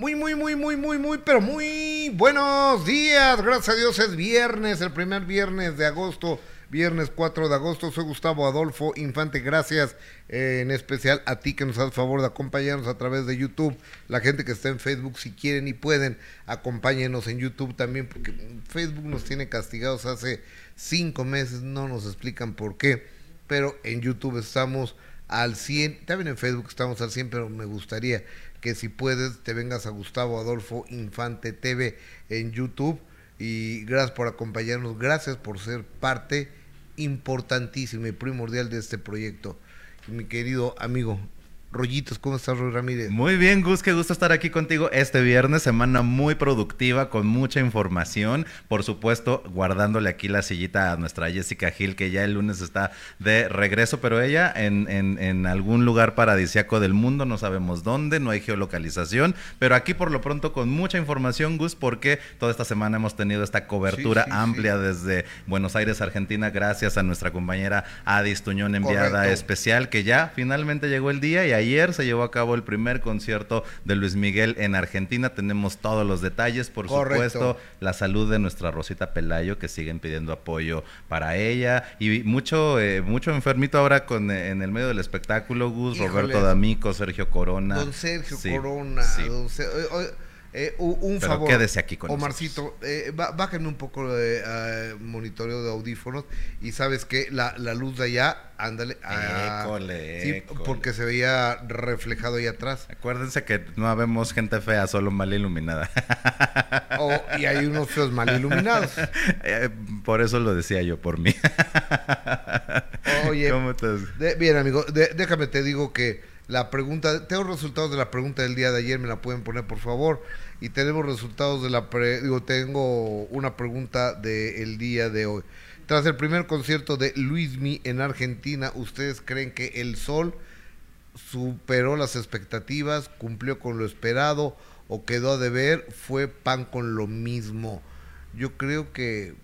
Muy, muy, muy, muy, muy, muy, pero muy buenos días. Gracias a Dios es viernes, el primer viernes de agosto, viernes 4 de agosto. Soy Gustavo Adolfo Infante. Gracias eh, en especial a ti que nos haces favor de acompañarnos a través de YouTube. La gente que está en Facebook, si quieren y pueden, acompáñenos en YouTube también, porque Facebook nos tiene castigados hace cinco meses. No nos explican por qué, pero en YouTube estamos al 100. También en Facebook estamos al 100, pero me gustaría que si puedes te vengas a Gustavo Adolfo Infante TV en YouTube y gracias por acompañarnos, gracias por ser parte importantísima y primordial de este proyecto. Mi querido amigo Rollitos, ¿cómo estás, Roy Ramírez? Muy bien, Gus, qué gusto estar aquí contigo este viernes, semana muy productiva, con mucha información, por supuesto, guardándole aquí la sillita a nuestra Jessica Gil, que ya el lunes está de regreso, pero ella en, en, en algún lugar paradisiaco del mundo, no sabemos dónde, no hay geolocalización, pero aquí por lo pronto con mucha información, Gus, porque toda esta semana hemos tenido esta cobertura Sí, sí, amplia sí. desde Buenos Aires, Argentina, gracias a nuestra compañera Adis Tuñón, enviada Correcto. especial, que ya finalmente llegó el día y ayer se llevó a cabo el primer concierto de Luis Miguel en Argentina. Tenemos todos los detalles, por Correcto. supuesto, la salud de nuestra Rosita Pelayo, que siguen pidiendo apoyo para ella. Y mucho, eh, mucho enfermito ahora con eh, en el medio del espectáculo, Gus, Híjole. Roberto D'Amico, Sergio Corona. Don Sergio Sí, Corona, sí. don eh, un Pero favor. quédese aquí con Omarcito, eh, bájenme un poco de eh, monitoreo de audífonos y sabes que la, la luz de allá, ándale. ah, École, sí, école. porque se veía reflejado ahí atrás. Acuérdense que no habemos gente fea, solo mal iluminada. Oh, y hay unos feos mal iluminados. Eh, por eso lo decía yo, por mí. Oye, ¿Cómo estás? De- bien, amigo, de- déjame te digo que la pregunta, tengo resultados de la pregunta del día de ayer, me la pueden poner por favor. Y tenemos resultados de la, pre- digo, tengo una pregunta del día de hoy. Tras el primer concierto de Luismi en Argentina, ¿ustedes creen que el sol superó las expectativas, cumplió con lo esperado o quedó a deber? ¿Fue pan con lo mismo? Yo creo que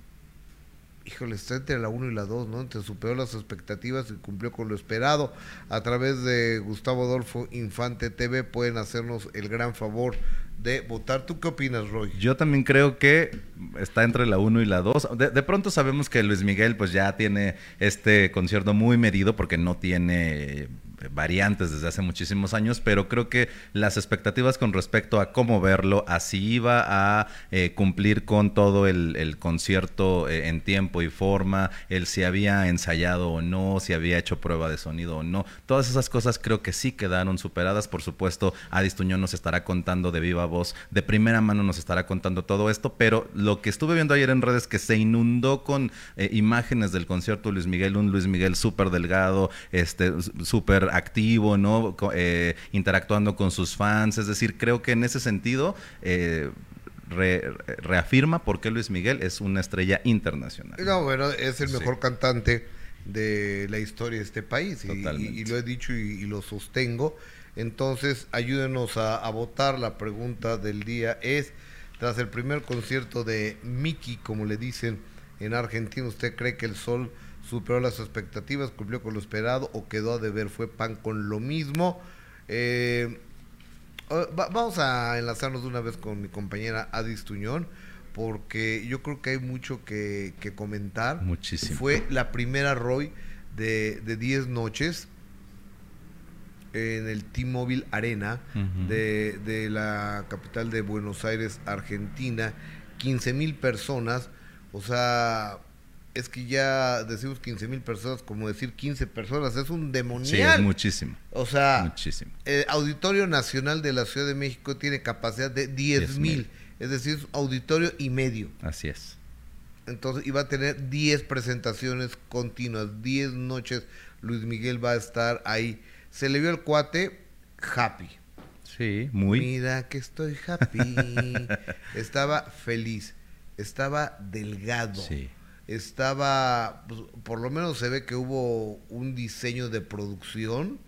híjole, está entre la 1 y la 2, ¿no? Entre superó las expectativas y cumplió con lo esperado. A través de Gustavo Adolfo Infante TV pueden hacernos el gran favor de votar. ¿Tú qué opinas, Roy? Yo también creo que está entre la 1 y la 2. De, de pronto sabemos que Luis Miguel pues ya tiene este concierto muy medido porque no tiene variantes desde hace muchísimos años, pero creo que las expectativas con respecto a cómo verlo, a si iba a eh, cumplir con todo el, concierto eh, en tiempo y forma, el si había ensayado o no, si había hecho prueba de sonido o no, todas esas cosas creo que sí quedaron superadas. Por supuesto, Adis Tuñón nos estará contando de viva voz, de primera mano nos estará contando todo esto, pero lo que estuve viendo ayer en redes que se inundó con eh, imágenes del concierto Luis Miguel, un Luis Miguel súper delgado, este, súper activo, ¿no? Eh, interactuando con sus fans, es decir, creo que en ese sentido... eh, re- reafirma por qué Luis Miguel es una estrella internacional. No, bueno, es el Sí. mejor cantante de la historia de este país y, y- y lo he dicho y, y lo sostengo. Entonces, ayúdenos a, a votar. La pregunta del día es, tras el primer concierto de Mickey, como le dicen en Argentina, ¿usted cree que el sol superó las expectativas, cumplió con lo esperado o quedó a deber? ¿Fue pan con lo mismo? Eh, va- vamos a enlazarnos de una vez con mi compañera Adis Tuñón, porque yo creo que hay mucho que, que comentar. Muchísimo. Fue la primera Roy de de 10 noches en el T-Mobile Arena de, de la capital de Buenos Aires, Argentina. 15 mil personas, o sea, es que ya decimos 15 mil personas, como decir 15 personas, es un Sí, demonial. es muchísimo. o sea, Muchísimo. el Auditorio Nacional de la Ciudad de México tiene capacidad de 10 mil, 10,000. es decir, auditorio y medio. Así es. Entonces iba a tener 10 presentaciones continuas, 10 noches. Luis Miguel va a estar ahí. Se le vio el cuate happy. Sí, muy. Mira que estoy happy. estaba feliz, estaba delgado. Sí. Estaba, pues, por lo menos se ve que hubo un diseño de producción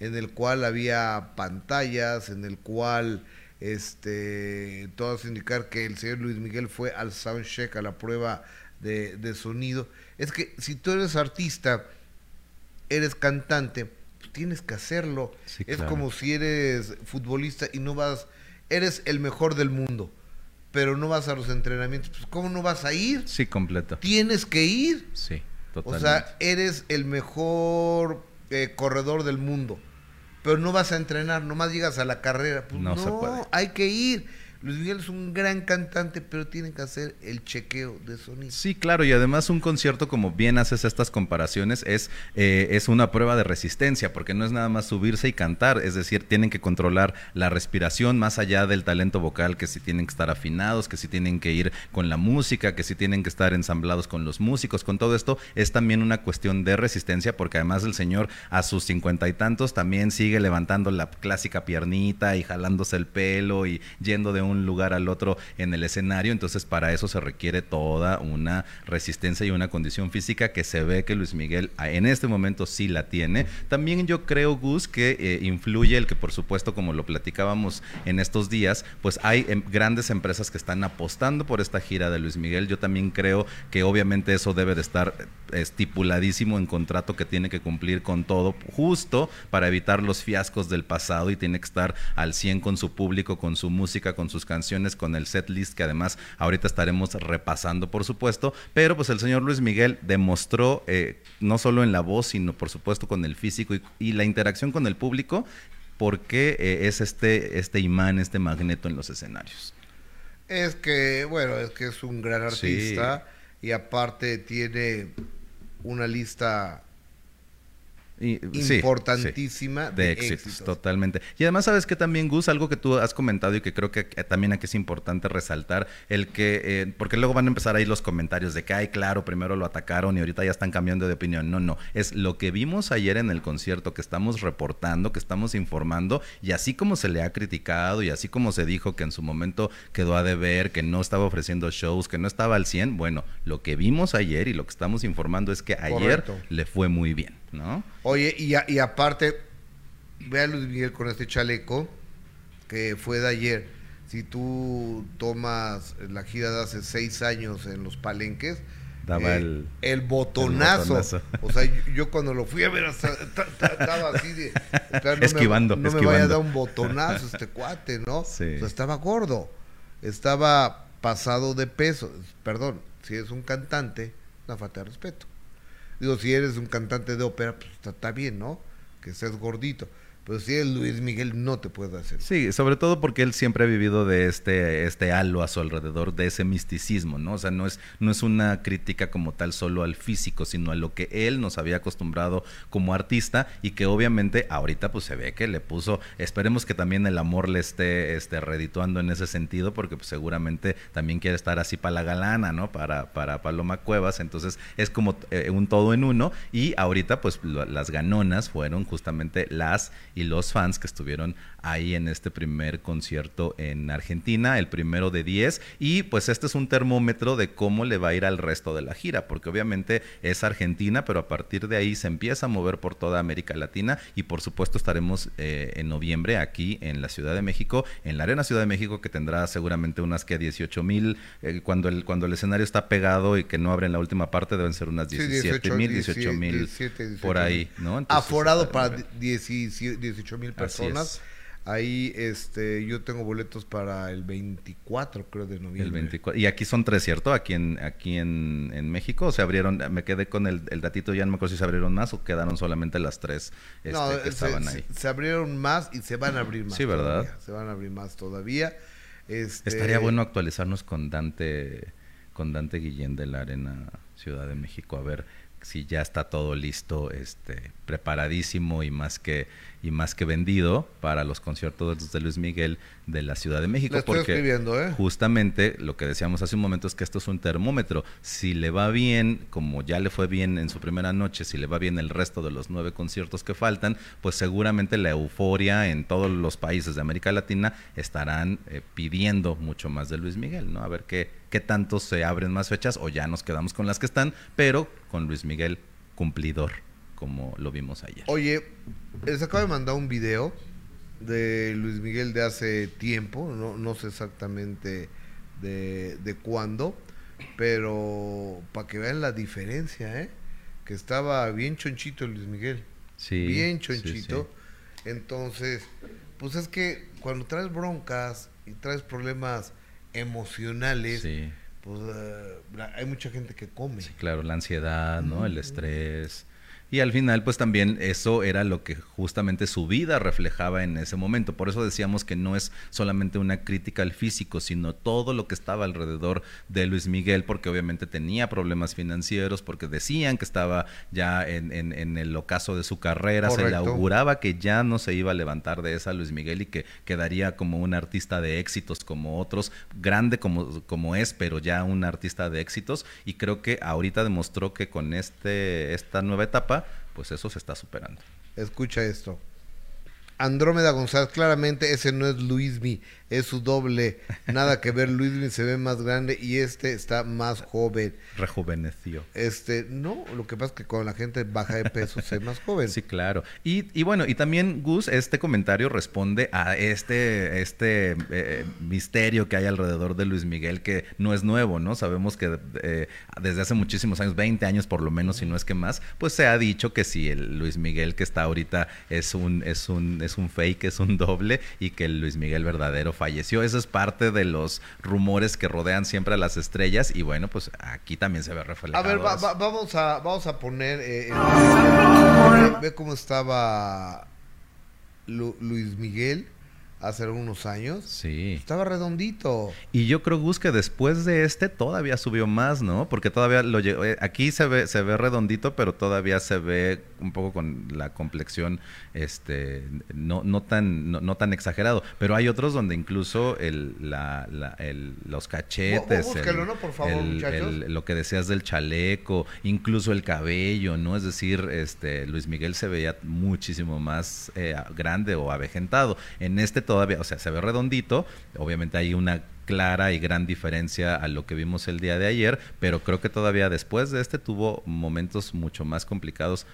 en el cual había pantallas, en el cual este todo hace indicar que el señor Luis Miguel fue al soundcheck, a la prueba de, de sonido. Es que si tú eres artista, eres cantante, pues tienes que hacerlo. Sí, es claro. como si eres futbolista y no vas eres el mejor del mundo, pero no vas a los entrenamientos, pues ¿cómo no vas a ir? Sí, completo. Tienes que ir. Sí, O totalmente. sea, eres el mejor eh, corredor del mundo, pero no vas a entrenar, nomás llegas a la carrera. Pues No no, se puede. hay que ir. Luis Miguel es un gran cantante, pero tienen que hacer el chequeo de sonido. Sí, claro, y además un concierto, como bien haces estas comparaciones, es, eh, es una prueba de resistencia, porque no es nada más subirse y cantar, es decir, tienen que controlar la respiración más allá del talento vocal, que si tienen que estar afinados, que si tienen que ir con la música, que si tienen que estar ensamblados con los músicos, con todo esto, es también una cuestión de resistencia, porque además el señor a sus cincuenta y tantos también sigue levantando la clásica piernita y jalándose el pelo y yendo de un lugar al otro en el escenario, entonces para eso se requiere toda una resistencia y una condición física que se ve que Luis Miguel a- en este momento sí la tiene. También yo creo, Gus, que eh, influye el que por supuesto, como lo platicábamos en estos días, pues hay em, grandes empresas que están apostando por esta gira de Luis Miguel. Yo también creo que obviamente eso debe de estar eh, estipuladísimo en contrato que tiene que cumplir con todo, justo para evitar los fiascos del pasado y tiene que estar al 100 con su público, con su música, con sus canciones, con el set list que además ahorita estaremos repasando, por supuesto. Pero pues el señor Luis Miguel demostró, eh, no solo en la voz, sino por supuesto con el físico y, y la interacción con el público, por qué eh, es este, este imán, este magneto en los escenarios. Es que, bueno, es que es un gran Sí. artista y aparte tiene una lista Y- importantísima sí, de, de, éxitos, éxitos. totalmente. Y además, sabes que también, Gus, algo que tú has comentado y que creo que eh, también aquí es importante resaltar, el que, eh, porque luego van a empezar ahí los comentarios de que, ay, claro, primero lo atacaron y ahorita ya están cambiando de opinión. No, no, es lo que vimos ayer en el concierto, que estamos reportando, que estamos informando, y así como se le ha criticado y así como se dijo que en su momento quedó a deber, que no estaba ofreciendo shows, que no estaba al 100, bueno, lo que vimos ayer y lo que estamos informando es que ayer Correcto. le fue muy bien, ¿no? Oye, y, a- y aparte, ve a Luis Miguel con este chaleco que fue de ayer. Si tú tomas la gira de hace seis años en los palenques, Daba eh, el- el botonazo. el botonazo. O sea, yo, yo cuando lo fui a ver, hasta, ta- ta- estaba así de. no me- Esquivando, No me, vaya a dar un botonazo este cuate, ¿no? Sí. O sea, estaba gordo. Estaba pasado de peso. Perdón, si es un cantante, una falta de respeto. Digo, si eres un cantante de ópera, pues está, bien, ¿no? Que seas gordito. Pero si eres Luis Miguel, no te puedes hacer. Sí, sobre todo porque él siempre ha vivido de este, este halo a su alrededor, de ese misticismo, ¿no? O sea, no es, no es una crítica como tal solo al físico, sino a lo que él nos había acostumbrado como artista y que obviamente ahorita pues se ve que le puso, esperemos que también el amor le esté, esté redituando en ese sentido, porque pues, seguramente también quiere estar así para la galana, ¿no? Para, para Paloma Cuevas, entonces es como eh, un todo en uno y ahorita pues lo- las ganonas fueron justamente las y los fans que estuvieron ahí en este primer concierto en Argentina, el primero de 10. Y pues este es un termómetro de cómo le va a ir al resto de la gira, porque obviamente es Argentina, pero a partir de ahí se empieza a mover por toda América Latina y por supuesto estaremos eh, en noviembre aquí en la Ciudad de México, en la Arena Ciudad de México, que tendrá seguramente unas que 18 mil, eh, cuando, el, cuando el escenario está pegado y que no abren la última parte, deben ser unas Sí, 17 mil, 18 mil 17, 18 por ahí, ¿no? Entonces, Aforado para viendo. 18 mil personas. Ahí este, yo tengo boletos para el 24, creo, de noviembre. El 24. Y aquí son tres, ¿cierto? Aquí en aquí en, en México. O se abrieron, me quedé con el, el datito, ya no me acuerdo si se abrieron más o quedaron solamente las tres este, No, que se, estaban se- ahí. se abrieron más y se van a abrir más. Sí, ¿verdad? todavía. Se van a abrir más todavía. Este, Estaría bueno actualizarnos con Dante, con Dante Guillén de la Arena Ciudad de México, a ver si ya está todo listo, este, preparadísimo y más que y más que vendido para los conciertos de Luis Miguel de la Ciudad de México. Estoy porque ¿eh? justamente lo que decíamos hace un momento es que esto es un termómetro. Si le va bien, como ya le fue bien en su primera noche, si le va bien el resto de los nueve conciertos que faltan, pues seguramente la euforia en todos los países de América Latina estarán eh, pidiendo mucho más de Luis Miguel, ¿no? A ver qué, qué tanto se abren más fechas o ya nos quedamos con las que están, pero con Luis Miguel cumplidor, como lo vimos ayer. Oye, les acabo de mandar un video de Luis Miguel de hace tiempo, no, no sé exactamente de, de cuándo, pero para que vean la diferencia, ¿eh? Que estaba bien chonchito Luis Miguel, Sí, bien sí, chonchito. Entonces, pues es que cuando traes broncas y traes problemas emocionales, Sí. pues la- hay mucha gente que come. Sí, claro, la ansiedad, ¿no? El estrés. Y al final, pues también eso era lo que justamente su vida reflejaba en ese momento. Por eso decíamos que no es solamente una crítica al físico, sino todo lo que estaba alrededor de Luis Miguel, porque obviamente tenía problemas financieros, porque decían que estaba ya en, en- en el ocaso de su carrera, se le auguraba que ya no se iba a levantar de esa Luis Miguel y que quedaría como un artista de éxitos como otros, grande como, como es, pero ya un artista de éxitos. Y creo que ahorita demostró que con este, esta nueva etapa, pues eso se está superando. Escucha esto. Andrómeda González, claramente ese no es Luismi, es su doble. Nada que ver, Luismi se ve más grande y este está más joven. Rejuveneció. Este, no, lo que pasa es que cuando la gente baja de peso se ve más joven. Sí, claro. Y, y bueno, y también Gus, este comentario responde a este, este eh, misterio que hay alrededor de Luis Miguel, que no es nuevo, ¿no? Sabemos que eh, desde hace muchísimos años, 20 años por lo menos, si no es que más, pues se ha dicho que si el Luis Miguel que está ahorita es un, es un, es un fake, es un doble, y que el Luis Miguel verdadero falleció. Eso es parte de los rumores que rodean siempre a las estrellas, y bueno, pues aquí también se ve A reflejado. ver, va- eso. va- vamos a vamos a poner eh, el- ve cómo estaba Lu- Luis Miguel hace algunos años. Sí. Estaba redondito. Y yo creo, Gus, que después de este todavía subió más, ¿no? Porque todavía lo eh, aquí se ve, se ve redondito, pero todavía se ve un poco con la complexión, este, no, no tan, no, no tan exagerado. Pero hay otros donde incluso el, la, la- el- los cachetes, Bú- búsquelo, el- ¿no? Por favor, muchachos. lo que decías del chaleco, incluso el cabello, ¿no? Es decir, este, Luis Miguel se veía muchísimo más eh, grande o avejentado. En este todavía, o sea, se ve redondito, obviamente hay una clara y gran diferencia a lo que vimos el día de ayer, pero creo que todavía después de este tuvo momentos mucho más complicados.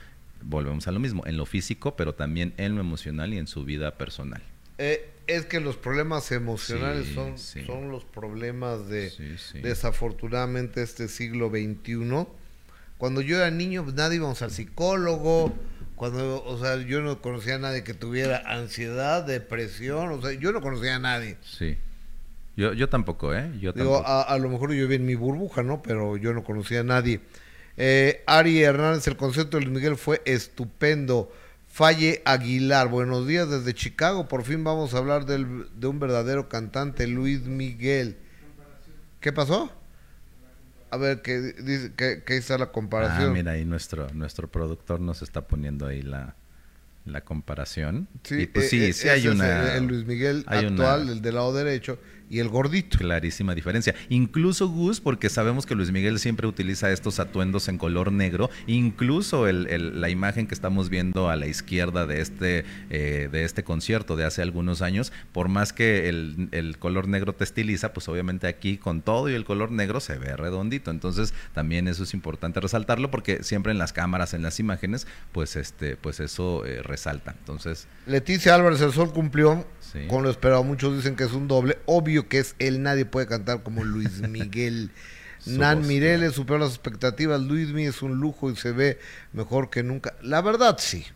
Volvemos a lo mismo, en lo físico, pero también en lo emocional y en su vida personal. Eh, es que los problemas emocionales Sí, son, sí. son los problemas de Sí, desafortunadamente este siglo XXI. Cuando yo era niño, pues, nadie íbamos al psicólogo. Cuando, o sea, yo no conocía a nadie que tuviera ansiedad, depresión. O sea, yo no conocía a nadie. Sí. Yo, yo tampoco, ¿eh? Yo Digo, tampoco. a, a lo mejor yo vi en mi burbuja, ¿no? Pero yo no conocía a nadie. Eh, Ari Hernández, el concepto de Luis Miguel fue estupendo. Falle Aguilar, buenos días desde Chicago. Por fin vamos a hablar del- de un verdadero cantante, Luis Miguel. ¿Qué pasó? A ver, que dice que ahí está la Ah, comparación. mira, ahí nuestro, nuestro productor nos está poniendo ahí la, la comparación. y pues eh, sí, eh, sí hay una... el, el Luis Miguel actual, una- el del lado derecho, y el gordito. Clarísima diferencia. Incluso Gus, porque sabemos que Luis Miguel siempre utiliza estos atuendos en color negro. Incluso el- el- la imagen que estamos viendo a la izquierda de este, eh, de este concierto de hace algunos años, por más que el, el color negro te estiliza, pues obviamente aquí con todo y el color negro se ve redondito. Entonces también eso es importante resaltarlo porque siempre en las cámaras, en las imágenes, pues este, pues eso eh, resalta. Entonces, Leticia Álvarez, el sol cumplió Sí. con lo esperado. Muchos dicen que es un doble. Obvio que es él. Nadie puede cantar como Luis Miguel. Nan Mireles superó las expectativas. Luis Miguel es un lujo y se ve mejor que nunca. La verdad, sí.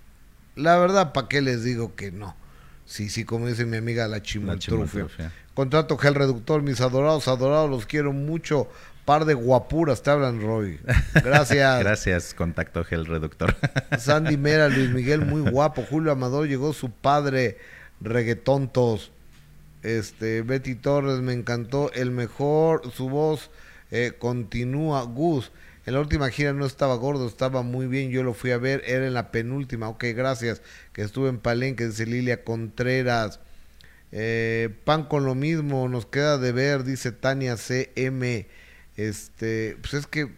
La verdad, ¿para qué les digo que no? Sí, sí, como dice mi amiga la chimoltrufia. Contrato gel reductor, mis adorados, adorados, los quiero mucho. Par de guapuras, te hablan, Roy. Gracias. Gracias, contacto gel reductor. Sandy Mera, Luis Miguel, muy guapo. Julio Amador, llegó su padre, reggaetontos. Este, Betty Torres, me encantó. El mejor, su voz eh, continúa. Gus, en la última gira no estaba gordo, estaba muy bien. Yo lo fui a ver, era en la penúltima. Ok, gracias. Que estuve en Palenque, dice Lilia Contreras. Eh, pan con lo mismo, nos queda de ver, dice Tania CM. Este, pues es que,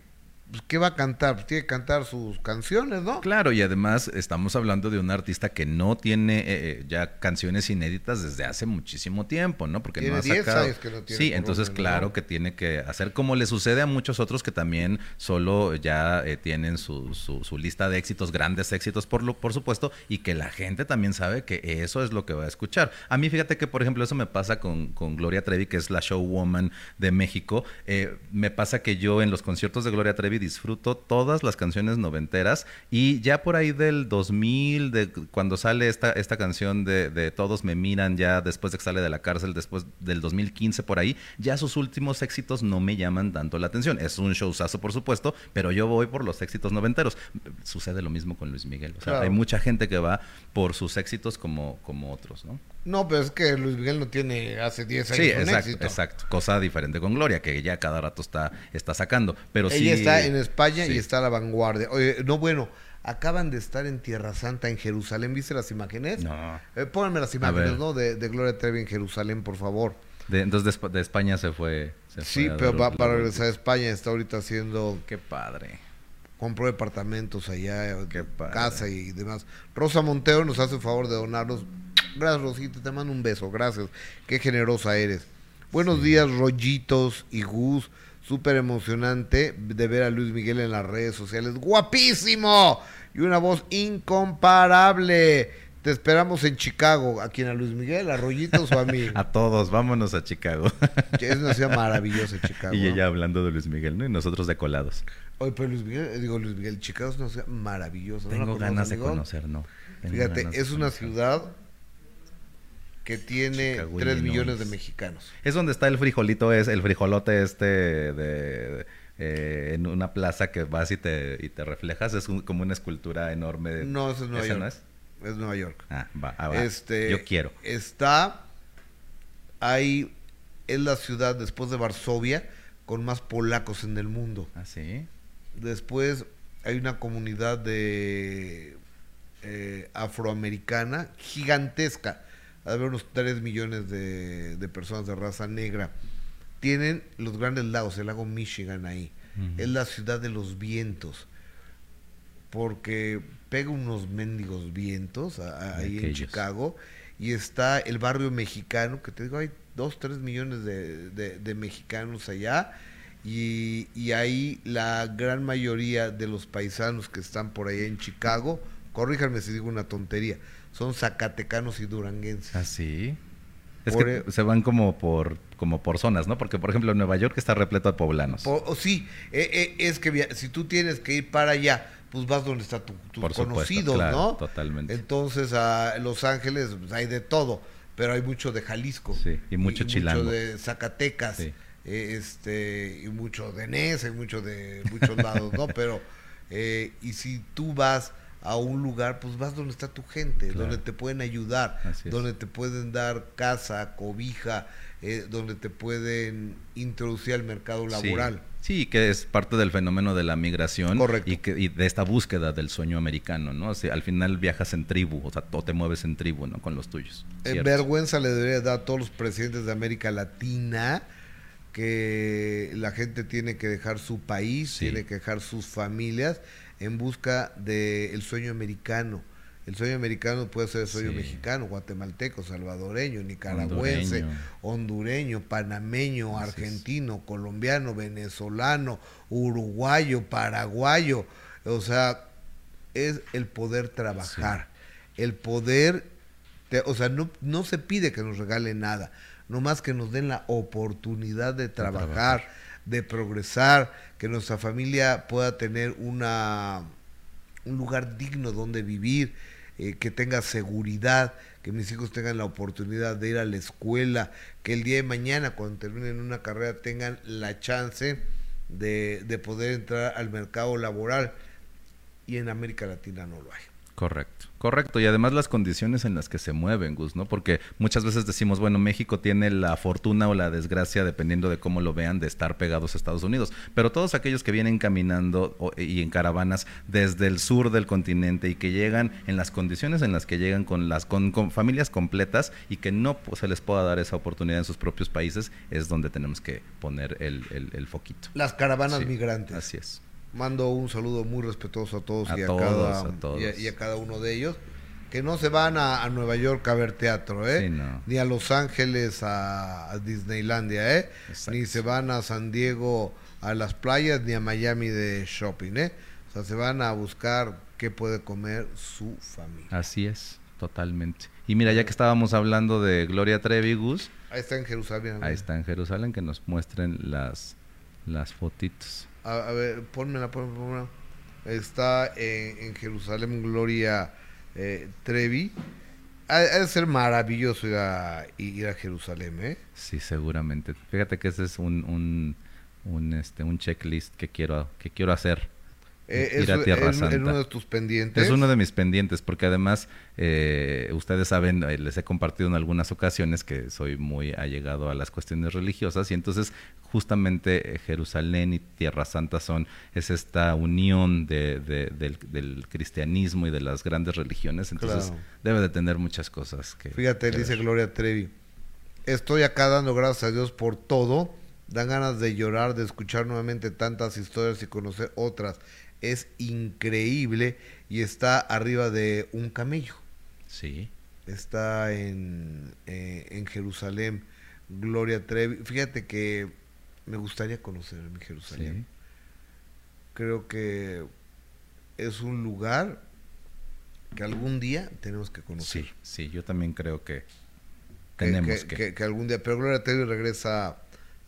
pues, ¿qué va a cantar? Pues tiene que cantar sus canciones, ¿no? Claro, y además estamos hablando de un artista que no tiene eh, eh, ya canciones inéditas desde hace muchísimo tiempo, ¿no? Porque Tiene no ha 10 sacado. años que no tiene, sí, entonces claro ¿no? que tiene que hacer como le sucede a muchos otros que también solo ya eh, tienen su, su, su lista de éxitos, grandes éxitos por lo, por supuesto, y que la gente también sabe que eso es lo que va a escuchar. A mí fíjate que por ejemplo eso me pasa con, con Gloria Trevi, que es la showwoman de México. Eh, me pasa que yo en los conciertos de Gloria Trevi disfruto todas las canciones noventeras y ya por ahí del 2000, de cuando sale esta, esta canción de, de Todos me miran, ya después de que sale de la cárcel, después del 2015 por ahí, ya sus últimos éxitos no me llaman tanto la atención. Es un showzazo, por supuesto, pero yo voy por los éxitos noventeros. Sucede lo mismo con Luis Miguel. O sea, Claro. hay mucha gente que va por sus éxitos como, como otros, ¿no? No, pero es que Luis Miguel no tiene hace 10 años Sí, un exacto, éxito. exacto. Cosa diferente con Gloria, que ya cada rato está, está sacando. Pero sí. Ella está en España y está a la vanguardia. Oye, no, bueno, acaban de estar en Tierra Santa, en Jerusalén. ¿Viste las imágenes? No. Eh, pónganme las imágenes. ¿no? De, de Gloria Trevi en Jerusalén, por favor. De- entonces de, Espa- de España se fue. se Sí, fue pero va para regresar a España. Está ahorita haciendo, Qué padre. Compró departamentos allá, casa y demás. Rosa Montero nos hace el favor de donarlos. Gracias, Rosita, te mando un beso, gracias. Qué generosa eres. Buenos días, Rollitos y Gus. Súper emocionante de ver a Luis Miguel en las redes sociales. ¡Guapísimo! Y una voz incomparable. Te esperamos en Chicago. ¿A quién? ¿A Luis Miguel? ¿A Rollitos o a mí? A todos, vámonos a Chicago. Es una ciudad maravillosa, Chicago. y ¿no? ella hablando de Luis Miguel, ¿no? Y nosotros de colados. Oye, pero Luis Miguel, eh, digo Luis Miguel, Chicago es una ciudad maravillosa. ¿no la Tengo ganas de conocer, ¿no? Tengo Fíjate, es una ciudad que tiene Chicago, 3 Illinois. millones de mexicanos. Es donde está el frijolito, es el frijolote este de, eh, en una plaza que vas y te, y te reflejas. Es un- como una escultura enorme. de- No, eso es Nueva ¿Ese York. no es? Es Nueva York. Ah, va, ah, va. Este, Yo quiero. Está ahí, es la ciudad después de Varsovia con más polacos en el mundo. Ah, sí. Después hay una comunidad de eh, afroamericana gigantesca. Ha de haber unos 3 millones de, de personas de raza negra. Tienen los grandes lagos, el lago Michigan ahí. Es la ciudad de los vientos. Porque pega unos mendigos vientos a- a- ahí en. Chicago. Y está el barrio mexicano, que te digo, hay 2, 3 millones de, de- de mexicanos allá. Y, y ahí la gran mayoría de los paisanos que están por allá en Chicago, corríjanme si digo una tontería, son zacatecanos y duranguenses. Ah, sí. Es Por que e- se van como por, como por zonas, ¿no? Porque, por ejemplo, Nueva York está repleto de poblanos. Po- o sí, eh, eh, es que si tú tienes que ir para allá, pues vas donde están tu, tus Por conocidos, claro, ¿no? totalmente. Entonces a Los Ángeles pues, hay de todo, pero hay mucho de Jalisco. Sí, y mucho chilango. Mucho de Zacatecas, Sí. Eh, este, y mucho de Nesa, y mucho de muchos lados, ¿no? Pero, eh, y si tú vas a un lugar, pues vas donde está tu gente, Claro. donde te pueden ayudar, donde te pueden dar casa, cobija, eh, donde te pueden introducir al mercado laboral. Sí, que es parte del fenómeno de la migración Correcto. y, que, y de esta búsqueda del sueño americano, ¿no? O sea, al final viajas en tribu, o sea, o te mueves en tribu, ¿no? Con los tuyos. Eh, vergüenza le debería dar a todos los presidentes de América Latina que la gente tiene que dejar su país, Sí. tiene que dejar sus familias en busca del sueño americano. El sueño americano puede ser el sueño Sí. mexicano, guatemalteco, salvadoreño, nicaragüense, hondureño, Hondureño. panameño, argentino, colombiano, venezolano, uruguayo, paraguayo. O sea, es el poder trabajar, el poder, te- o sea, no, no se pide que nos regalen nada, nomás que nos den la oportunidad de trabajar, trabajar. de progresar, que nuestra familia pueda tener una un lugar digno donde vivir, eh, que tenga seguridad, que mis hijos tengan la oportunidad de ir a la escuela, que el día de mañana cuando terminen una carrera tengan la chance de, de poder entrar al mercado laboral y en América Latina no lo hay. Correcto, correcto. Y además las condiciones en las que se mueven, Gus, ¿no? Porque muchas veces decimos, bueno, México tiene la fortuna o la desgracia, dependiendo de cómo lo vean, de estar pegados a Estados Unidos. Pero todos aquellos que vienen caminando o- y en caravanas desde el sur del continente y que llegan en las condiciones en las que llegan con las con, con familias completas y que no pues, se les pueda dar esa oportunidad en sus propios países, es donde tenemos que poner el, el- el foquito. Las caravanas Sí, migrantes. Así es. Mando un saludo muy respetuoso a todos, A y, a todos, cada, a todos. Y, a, y a cada uno de ellos. Que no se van a, Nueva York a ver teatro, ¿eh? Sí, no. Ni a Los Ángeles a, Disneylandia, ¿eh? Exacto. Ni se van a San Diego a las playas, ni a Miami de shopping, ¿eh? O sea, se van a buscar qué puede comer su familia. Así es, totalmente. Y mira, ya que estábamos hablando de Gloria Trevi, Gus, Ahí está en Jerusalén. ahí está en Jerusalén, que nos muestren las, las fotitos. A, ver, ponmela, ponmela. Está en, Jerusalén Gloria eh, Trevi. Ha, de ser maravilloso ir a, ir a Jerusalén, ¿eh? Sí, seguramente. Fíjate que ese es un, un, un, este, un checklist que quiero, que quiero hacer eh, ir a Tierra es, Santa. Es uno de tus pendientes. Es uno de mis pendientes, porque además, eh, ustedes saben, eh, les he compartido en algunas ocasiones que soy muy allegado a las cuestiones religiosas, y entonces justamente Jerusalén y Tierra Santa son, es esta unión de, del, cristianismo y de las grandes religiones, entonces debe de tener muchas cosas que... Fíjate, dice Gloria Trevi, estoy acá dando gracias a Dios por todo, dan ganas de llorar, de escuchar nuevamente tantas historias y conocer otras es increíble y está arriba de un camello. Sí. Está en, eh, en Jerusalén, Gloria Trevi. Fíjate que me gustaría conocer mi Jerusalén. Creo que es un lugar que algún día tenemos que conocer. Sí, sí, yo también creo que tenemos que. Que, algún día, pero Gloria Trevi regresa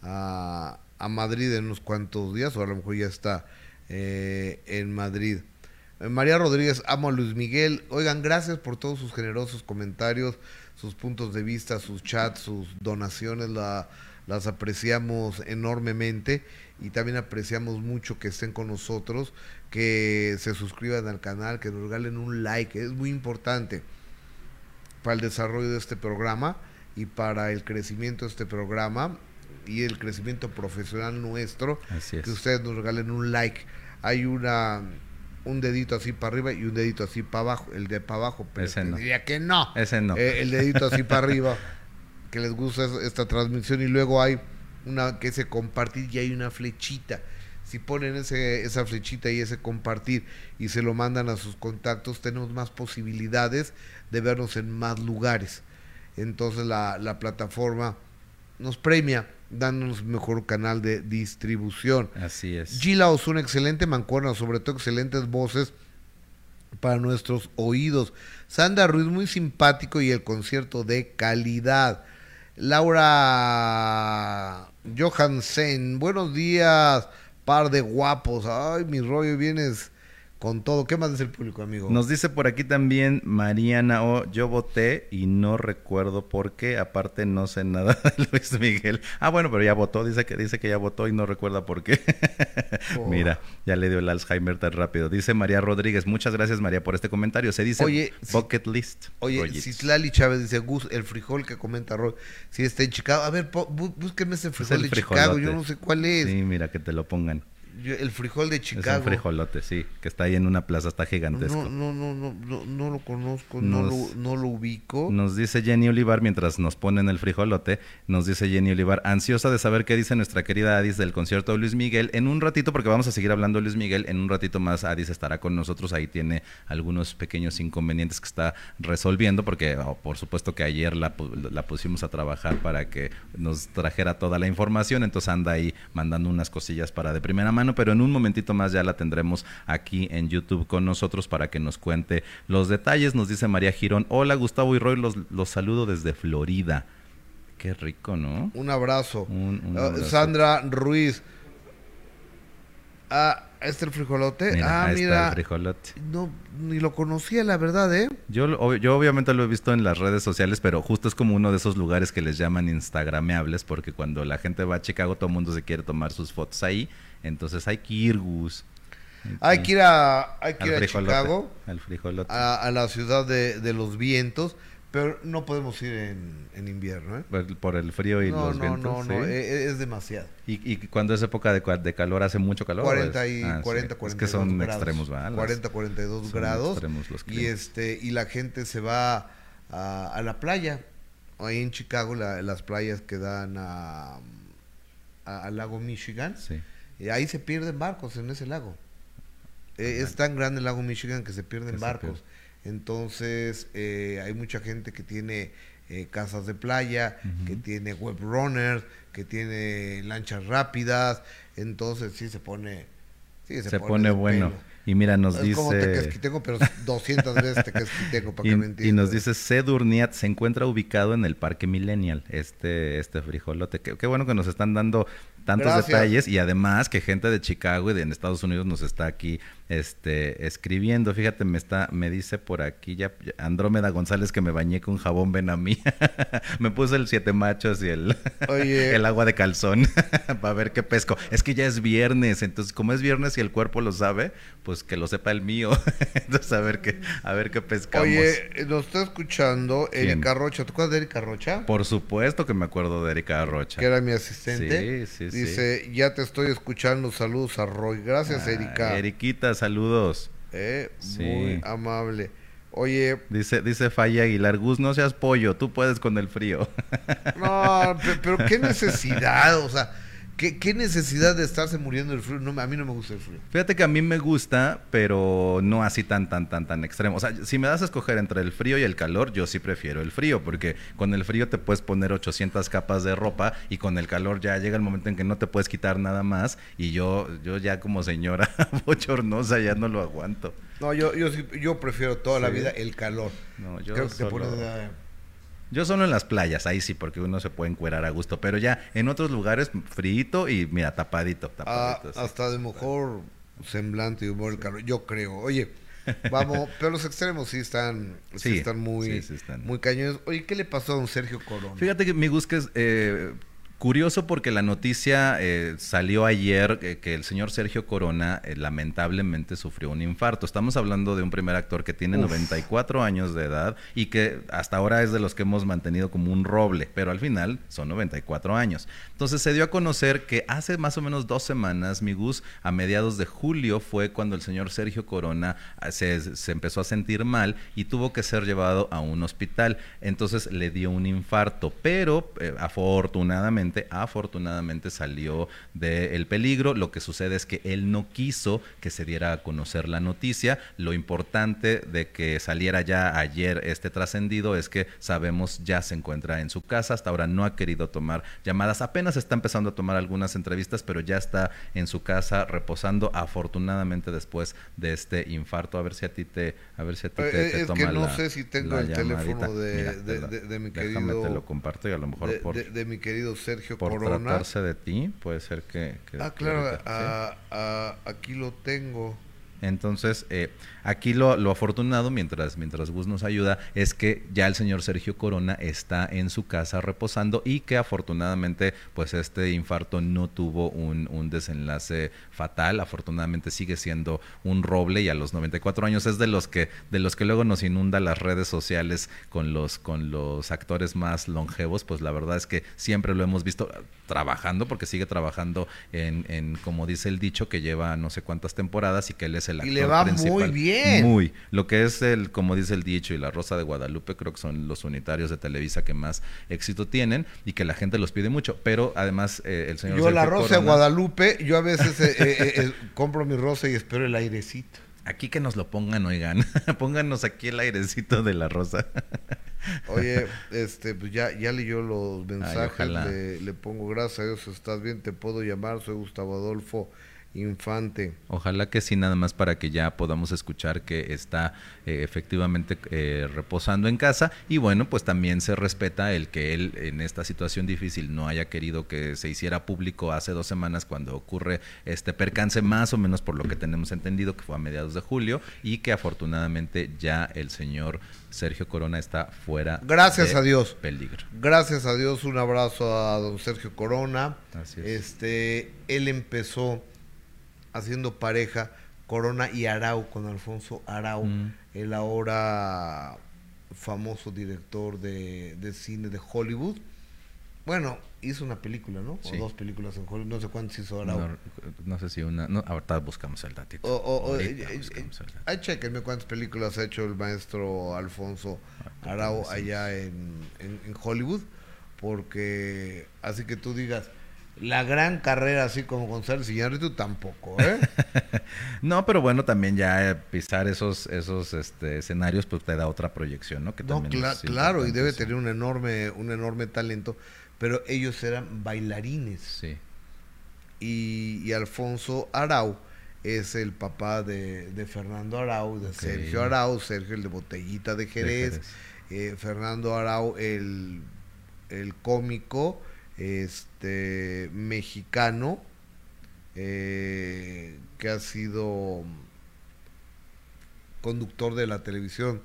a, a Madrid en unos cuantos días, o a lo mejor ya está eh, en Madrid. Eh, María Rodríguez, amo a Luis Miguel. Oigan, gracias por todos sus generosos comentarios, sus puntos de vista, sus chats, sus donaciones. las apreciamos enormemente y también apreciamos mucho que estén con nosotros, que se suscriban al canal, que nos regalen un like. Es muy importante para el desarrollo de este programa y para el crecimiento de este programa y el crecimiento profesional nuestro, que ustedes nos regalen un like. Hay una un dedito así para arriba y un dedito así para abajo. El de para abajo, pero Ese no. diría que no. Ese no. Eh, el dedito así para arriba, que les gusta esta transmisión. Y luego hay una que se compartir y hay una flechita. Si ponen ese, esa flechita y ese compartir y se lo mandan a sus contactos, tenemos más posibilidades de vernos en más lugares. Entonces la, la plataforma nos premia dándonos mejor canal de distribución. Así es. Gila una excelente mancuerna, sobre todo excelentes voces para nuestros oídos. Sandra Ruiz, muy simpático y el concierto de calidad. Laura Johansen, buenos días, par de guapos. Ay, mi rollo, vienes con todo. ¿Qué más dice el público, amigo? Nos dice por aquí también Mariana O, yo voté y no recuerdo por qué, aparte no sé nada de Luis Miguel. Ah, bueno, pero ya votó, dice que dice que ya votó y no recuerda por qué. Oh. Mira, ya le dio el Alzheimer tan rápido. Dice María Rodríguez, muchas gracias María por este comentario. Se dice oye, bucket list. Oye, Citlali Chávez dice, Gus, el frijol que comenta Roy, si está en Chicago. A ver, búsqueme ese frijol de Chicago, yo no sé cuál es. Sí, mira, que te lo pongan el frijol de Chicago. Es un frijolote, sí, que está ahí en una plaza, está gigantesco. No, no, no, no, no, lo conozco, no, lo, no lo ubico. Nos dice Jenny Olivar, mientras nos ponen el frijolote, nos dice Jenny Olivar, ansiosa de saber qué dice nuestra querida Adis del concierto de Luis Miguel. En un ratito, porque vamos a seguir hablando de Luis Miguel, en un ratito más Adis estará con nosotros, ahí tiene algunos pequeños inconvenientes que está resolviendo, porque oh, por supuesto que ayer la, la pusimos a trabajar para que nos trajera toda la información, entonces anda ahí mandando unas cosillas para de primera mano, pero en un momentito más ya la tendremos aquí en YouTube con nosotros para que nos cuente los detalles. Nos dice María Girón, hola Gustavo y Roy, los, los saludo desde Florida. Qué rico, ¿no? Un abrazo. Ah, Sandra Ruiz. Ah, ¿este el frijolote? ah, mira. el frijolote. No, ni lo conocía, la verdad, ¿eh? Yo, yo obviamente lo he visto en las redes sociales, pero justo es como uno de esos lugares que les llaman instagrameables, porque cuando la gente va a Chicago, todo el mundo se quiere tomar sus fotos ahí. Entonces hay que ir, Gus. Hay que ir a, hay que ir a Chicago, al frijolote. A, la ciudad de, los vientos, pero no podemos ir en, invierno. ¿eh? Por, el frío y los vientos. No, no, no, e, e, es, demasiado. ¿Y, ¿Y, cuando es época de, calor hace mucho calor? 40 y 40, 42 Es que son extremos, ¿verdad? 40, 42 grados. y, este, y la gente se va a, la playa. Ahí en Chicago, las playas que dan al lago Michigan. Sí y ahí se pierden barcos en ese lago. Eh, es tan grande el lago Michigan que se pierden barcos. Entonces, eh, hay mucha gente que tiene eh, casas de playa, que tiene web runners, que tiene lanchas rápidas. Entonces, sí se pone. se, pone, bueno. Y mira, nos es dice... como Tequesquitengo, pero 200 veces Tequesquitengo, para y, que me entiendas. y nos dice, Cedurniat se encuentra ubicado en el Parque Millennial, este, este frijolote. Qué, qué bueno que nos están dando tantos Gracias. detalles y además que gente de Chicago y de en Estados Unidos nos está aquí este escribiendo. Fíjate, me está me dice por aquí ya Andrómeda González que me bañé con jabón Benamí. me puse el siete machos y el Oye. el agua de calzón para ver qué pesco. Es que ya es viernes, entonces como es viernes y el cuerpo lo sabe, pues que lo sepa el mío. entonces a ver qué a ver qué pescamos. Oye, nos está escuchando. Erika Rocha. ¿Te acuerdas de Erika Rocha? Por supuesto que me acuerdo de Erika Rocha. Que era mi asistente. Sí, sí, sí. Dice, ya te estoy escuchando. Saludos a Roy. Gracias, Ah, Erika. Eriquita, saludos. Eh, Sí. Muy amable. Oye, Dice, dice Falla Aguilar, Gus, no seas pollo, tú puedes con el frío. no, pe- pero qué necesidad, o sea, qué, qué necesidad de estarse muriendo del frío. No, a mí no me gusta el frío. Fíjate que a mí me gusta, pero no así tan, tan, tan, tan extremo. O sea, si me das a escoger entre el frío y el calor, yo sí prefiero el frío, porque con el frío te puedes poner 800 capas de ropa y con el calor ya llega el momento en que no te puedes quitar nada más y yo, yo ya como señora bochornosa ya no lo aguanto. No, yo, yo, yo prefiero toda la vida el calor. No, yo Creo que te solo- pones... eh, Yo solo en las playas, ahí sí, porque uno se puede encuerar a gusto, pero ya en otros lugares, frito y mira, tapadito, ah, tapadito. sí. hasta de mejor semblante y humor el calor. Yo creo. Oye, vamos, pero los extremos sí están, sí Sí, están muy, sí, sí están. muy cañones. Oye, ¿qué le pasó a don Sergio Corona? Fíjate que mi Gus, que es eh, curioso porque la noticia eh, salió ayer eh, que el señor Sergio Corona eh, lamentablemente sufrió un infarto. Estamos hablando de un primer actor que tiene Uf. 94 años de edad y que hasta ahora es de los que hemos mantenido como un roble, pero al final son 94 años. Entonces se dio a conocer que hace más o menos dos semanas, mi Gus, a mediados de julio fue cuando el señor Sergio Corona ah, se, se empezó a sentir mal y tuvo que ser llevado a un hospital. Entonces le dio un infarto, pero eh, afortunadamente, afortunadamente salió del peligro. Lo que sucede es que él no quiso que se diera a conocer la noticia. Lo importante de que saliera ya ayer este trascendido es que sabemos ya se encuentra en su casa. Hasta ahora no ha querido tomar llamadas. Apenas está empezando a tomar algunas entrevistas, pero ya está en su casa reposando. Afortunadamente después de este infarto, a ver si a ti te, a ver si a ti te, Eh, te es toma que no la- sé si tengo el teléfono de- Mira, de- mi déjame querido- te lo comparto y a lo mejor de, por, de- de mi querido Sergio por Corona. tratarse de ti puede ser que, que- Ah, que claro, ah, aquí lo tengo. Entonces, eh, aquí lo, lo afortunado, mientras, mientras Gus nos ayuda, es que ya el señor Sergio Corona está en su casa reposando y que afortunadamente, pues este infarto no tuvo un, un desenlace fatal. Afortunadamente sigue siendo un roble y a los 94 años es de los que, de los que luego nos inunda las redes sociales con los, con los actores más longevos. Pues la verdad es que siempre lo hemos visto trabajando, porque sigue trabajando en, en como dice el dicho, que lleva no sé cuántas temporadas y que él es el Y actor le va muy principal. Bien. Muy. Lo que es el, como dice el dicho, y la Rosa de Guadalupe, creo que son los unitarios de Televisa que más éxito tienen y que la gente los pide mucho. Pero además, eh, el señor Yo la Sergio rosa de Corona- Guadalupe, yo a veces eh, eh, eh, compro mi rosa y espero el airecito. Aquí que nos lo pongan, oigan. Pónganos aquí el airecito de la rosa. Oye, este, pues ya, ya leyó los mensajes, ojalá. le, le pongo gracias a Dios, estás bien, te puedo llamar, soy Gustavo Adolfo Infante. Ojalá que sí, nada más para que ya podamos escuchar que está eh, efectivamente eh, reposando en casa. Y bueno, pues también se respeta el que él en esta situación difícil no haya querido que se hiciera público hace dos semanas cuando ocurre este percance, más o menos por lo que tenemos entendido, que fue a mediados de julio, y que afortunadamente ya el señor Sergio Corona está fuera Gracias de a Dios. peligro. Gracias a Dios, un abrazo a don Sergio Corona. Así es. Este, él empezó haciendo pareja Corona y Arau con Alfonso Arau, Mm. el ahora famoso director de, de cine de Hollywood. Bueno, hizo una película, ¿no? Sí. O dos películas en Hollywood, no sé cuántas hizo Arau. No, no sé si una... No, ahorita buscamos el datito. O- o- eh, eh, buscamos el dato. Ahí chequenme cuántas películas ha hecho el maestro Alfonso Ah, Arau allá en, en- en Hollywood, porque así que tú digas, la gran carrera así como González Iñárritu tampoco, ¿eh? No, pero bueno, también ya eh, pisar esos esos este, escenarios pues te da otra proyección, ¿no? Que no, también claro, y debe sí. tener un enorme, un enorme talento, pero ellos eran bailarines Sí. y, y Alfonso Arau es el papá de, Fernando Arau, de Sergio Arau, Sergio el de Botellita de Jerez, eh, Fernando Arau el, el cómico este mexicano eh, que ha sido conductor de la televisión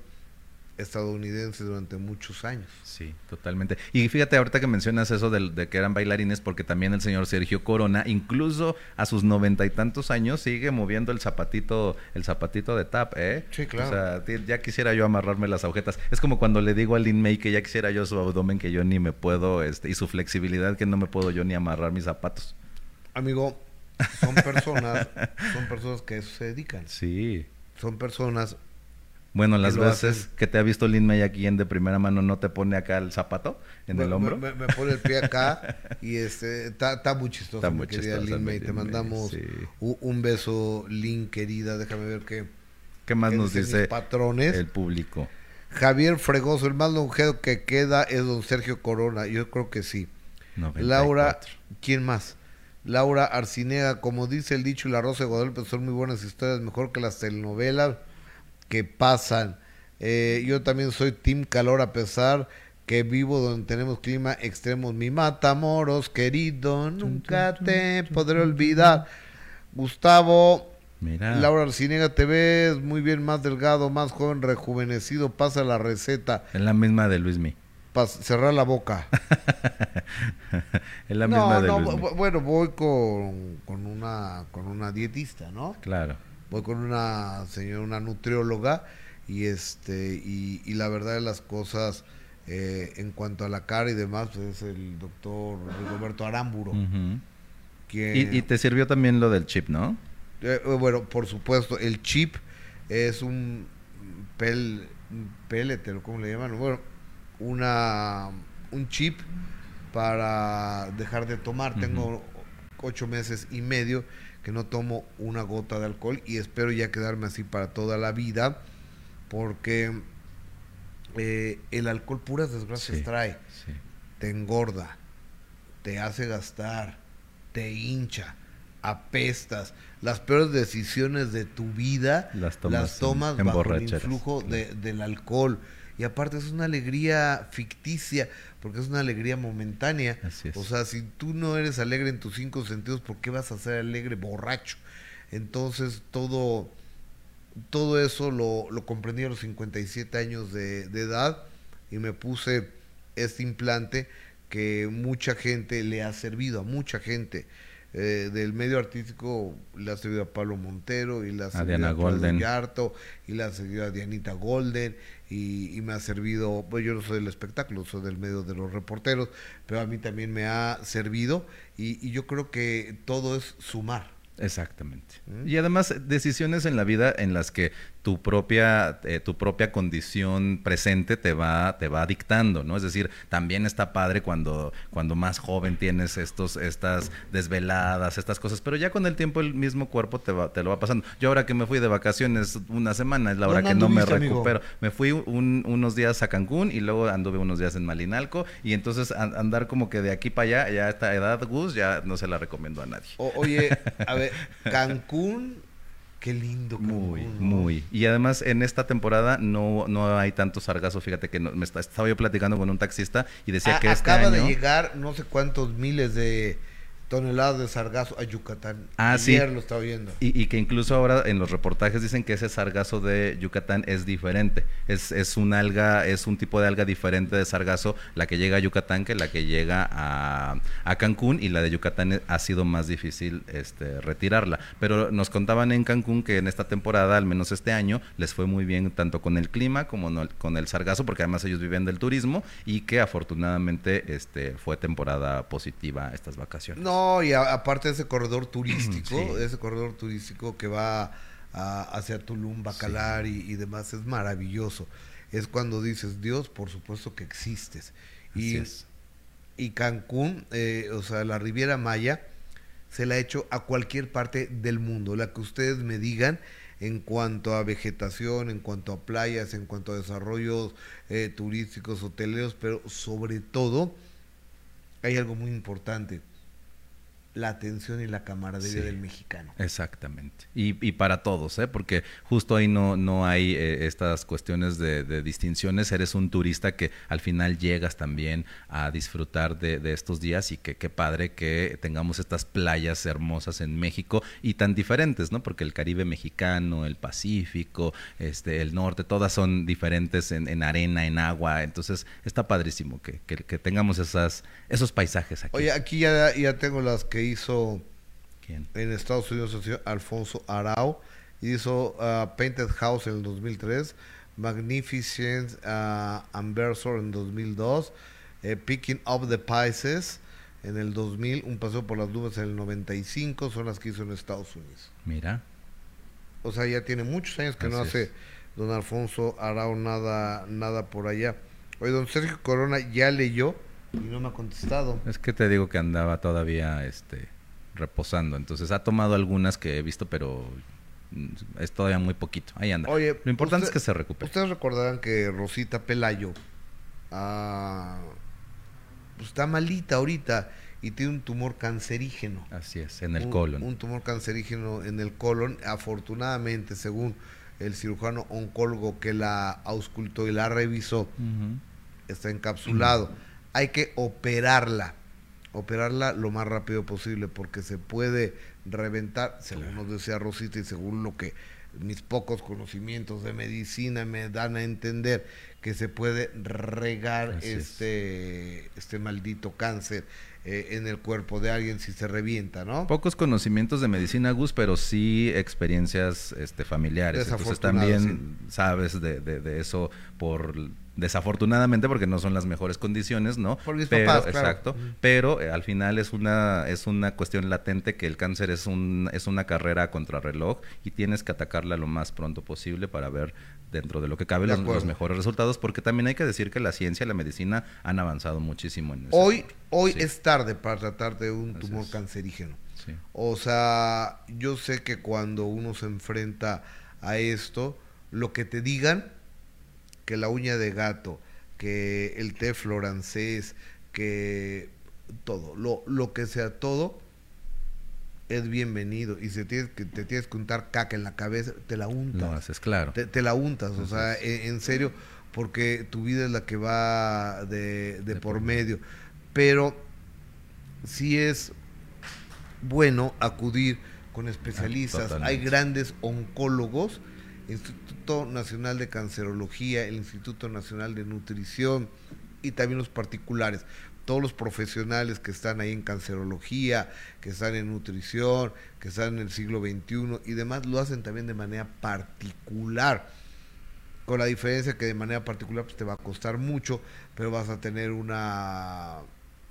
estadounidense durante muchos años. Sí, totalmente. Y fíjate ahorita que mencionas eso de, que eran bailarines, porque también el señor Sergio Corona, incluso a sus noventa y tantos años, sigue moviendo el zapatito, el zapatito de tap, ¿eh? Sí, claro. O sea, ya quisiera yo amarrarme las agujetas. Es como cuando le digo a Lin May que ya quisiera yo su abdomen que yo ni me puedo, este, y su flexibilidad que no me puedo yo ni amarrar mis zapatos. Amigo, son personas, son personas que a eso se dedican. Sí. Son personas bueno, las veces que te ha visto Lin May aquí en de primera mano, ¿no te pone acá el zapato en el hombro? Me, pone el pie acá y este está muy chistoso, está muy querida Lin May. Te mandamos un, beso, Lin, querida. Déjame ver qué, ¿Qué más nos dice patrones? el público. Javier Fregoso, el más longevo que queda es don Sergio Corona. Yo creo que sí. Laura, ¿quién más? Laura Arcinega, como dice el dicho y la Rosa de Guadalupe, son muy buenas historias, mejor que las telenovelas que pasan. Eh, yo también soy Team Calor a pesar que vivo donde tenemos clima extremo. Mi Matamoros, querido, nunca te podré olvidar. Gustavo, Mira. Laura Arcinega, te ves muy bien, más delgado, más joven, rejuvenecido. Pasa la receta. Es la misma de Luismi. cerrar la boca. es la misma de no, Bueno, voy con, con, una, con una dietista, ¿no? Claro voy con una señora, una nutrióloga, y este, y, la verdad de las cosas eh, en cuanto a la cara y demás, pues es el doctor Roberto Aramburo. ¿Y, te sirvió también lo del chip, ¿no? Eh, eh, bueno, por supuesto, el chip es un pel, pelleter, ¿cómo le llaman? Bueno, una, un chip para dejar de tomar. Tengo ocho meses y medio que no tomo una gota de alcohol y espero ya quedarme así para toda la vida porque eh, el alcohol puras desgracias trae. Te engorda, te hace gastar, te hincha, apestas. Las peores decisiones de tu vida las tomas, bajo el influjo del alcohol. Y aparte es una alegría ficticia porque es una alegría momentánea. O sea, si tú no eres alegre en tus cinco sentidos, ¿por qué vas a ser alegre borracho? Entonces, todo, todo eso lo, lo comprendí a los 57 años de, edad y me puse este implante que mucha gente le ha servido, a mucha gente. Eh, del medio artístico le ha servido a Pablo Montero y le ha servido a, Golden. y le ha servido a Dianita Golden y, me ha servido, pues yo no soy del espectáculo, soy del medio de los reporteros, pero a mí también me ha servido y, y yo creo que todo es sumar. Exactamente. ¿Mm? Y además decisiones en la vida en las que tu propia, eh, tu propia condición presente te va, te va dictando, ¿no? Es decir, también está padre cuando, cuando más joven tienes estos, estas desveladas, estas cosas, pero ya con el tiempo el mismo cuerpo te, va, te lo va pasando. Yo ahora que me fui de vacaciones una semana, es la hora que no me recupero. Me fui unos días a Cancún y luego anduve unos días en Malinalco y entonces andar como que de aquí para allá, ya a esta edad, Gus, ya no se la recomiendo a nadie. oye, a ver, Cancún Qué lindo. Muy, muy. Y además en esta temporada no, no hay tanto sargazo. Fíjate que me estaba yo platicando con un taxista y decía que este acaba de llegar no sé cuántos miles de toneladas de sargazo a Yucatán. Ah, Ayer sí. lo estaba viendo. Y, que incluso ahora en los reportajes dicen que ese sargazo de Yucatán es diferente. Es, es un alga, es un tipo de alga diferente de sargazo, la que llega a Yucatán que la que llega a, a Cancún y la de Yucatán ha sido más difícil este, retirarla. Pero nos contaban en Cancún que en esta temporada, al menos este año, les fue muy bien tanto con el clima como con el sargazo, porque además ellos viven del turismo y que afortunadamente este, fue temporada positiva estas vacaciones. No, y aparte de ese corredor turístico, ese corredor turístico que va hacia Tulum, Bacalar y, demás, es maravilloso. Es cuando dices, Dios, por supuesto que existes. y, y Cancún, eh, o sea, la Riviera Maya, se la ha hecho a cualquier parte del mundo, la que ustedes me digan en cuanto a vegetación, en cuanto a playas, en cuanto a desarrollos eh, turísticos, hoteleros, pero sobre todo hay algo muy importante la atención y la camaradería Sí. del mexicano. Exactamente. Y, y para todos, ¿eh? porque justo ahí no, no hay eh, estas cuestiones de, de distinciones. Eres un turista que al final llegas también a disfrutar de, de estos días y que qué padre que tengamos estas playas hermosas en México y tan diferentes, ¿no? Porque el Caribe mexicano, el Pacífico, este, el norte, todas son diferentes en, en arena, en agua. Entonces está padrísimo que, que- que tengamos esas, esos paisajes aquí. Oye, aquí ya, ya tengo las que hizo ¿Quién? en Estados Unidos Alfonso Arau. Hizo ah, Painted House en el 2003, Magnificent uh, Anversor en 2002, eh, Picking Up the Pieces en el 2000, Un Paseo por las Nubes en el 95, son las que hizo en Estados Unidos. Mira. O sea, ya tiene muchos años que no hace es. don Alfonso Arau nada, nada por allá. Oye, don Sergio Corona ya leyó y no me ha contestado. Es que te digo que andaba todavía este reposando, entonces ha tomado algunas que he visto, pero mm, es todavía muy poquito. Ahí anda. Oye, Lo importante usted- es que se recupere. Ustedes recordarán que Rosita Pelayo ah, pues está malita ahorita y tiene un tumor cancerígeno. Así es, en el un, colon. Un tumor cancerígeno en el colon. Afortunadamente, según el cirujano oncólogo que la auscultó y la revisó, está encapsulado. Hay que operarla, operarla lo más rápido posible porque se puede reventar, según Claro. nos decía Rosita y según lo que mis pocos conocimientos de medicina me dan a entender, que se puede regar Así es. este, este maldito cáncer eh, en el cuerpo de alguien si se revienta, ¿no? Pocos conocimientos de medicina, Gus, pero sí experiencias este, familiares. Entonces también sabes de, de- de eso por desafortunadamente porque no son las mejores condiciones, ¿no? Por mis pero, papás, claro. Exacto. Pero eh, al final es una es una cuestión latente que el cáncer es un es una carrera a contrarreloj y tienes que atacarla lo más pronto posible para ver dentro de lo que cabe los, mejores resultados, porque también hay que decir que la ciencia y la medicina han avanzado muchísimo en ese Hoy, hoy Sí. es tarde para tratar de un tumor cancerígeno. Sí. O sea, yo sé que cuando uno se enfrenta a esto, lo que te digan, que la uña de gato, que el té florancés, que todo, lo, lo que sea todo, es bienvenido. Y si tienes que, te tienes que untar caca en la cabeza, te la untas. Haces, claro. Te, te la untas, o sea, es. en, en serio, porque tu vida es la que va de, de De por por medio. Pero sí es bueno acudir con especialistas. Hay grandes oncólogos, Instituto Nacional de Cancerología, el Instituto Nacional de Nutrición y también los particulares. Todos los profesionales que están ahí en cancerología, que están en nutrición, que están en el siglo XXI y demás, lo hacen también de manera particular. Con la diferencia que de manera particular pues, te va a costar mucho, pero vas a tener una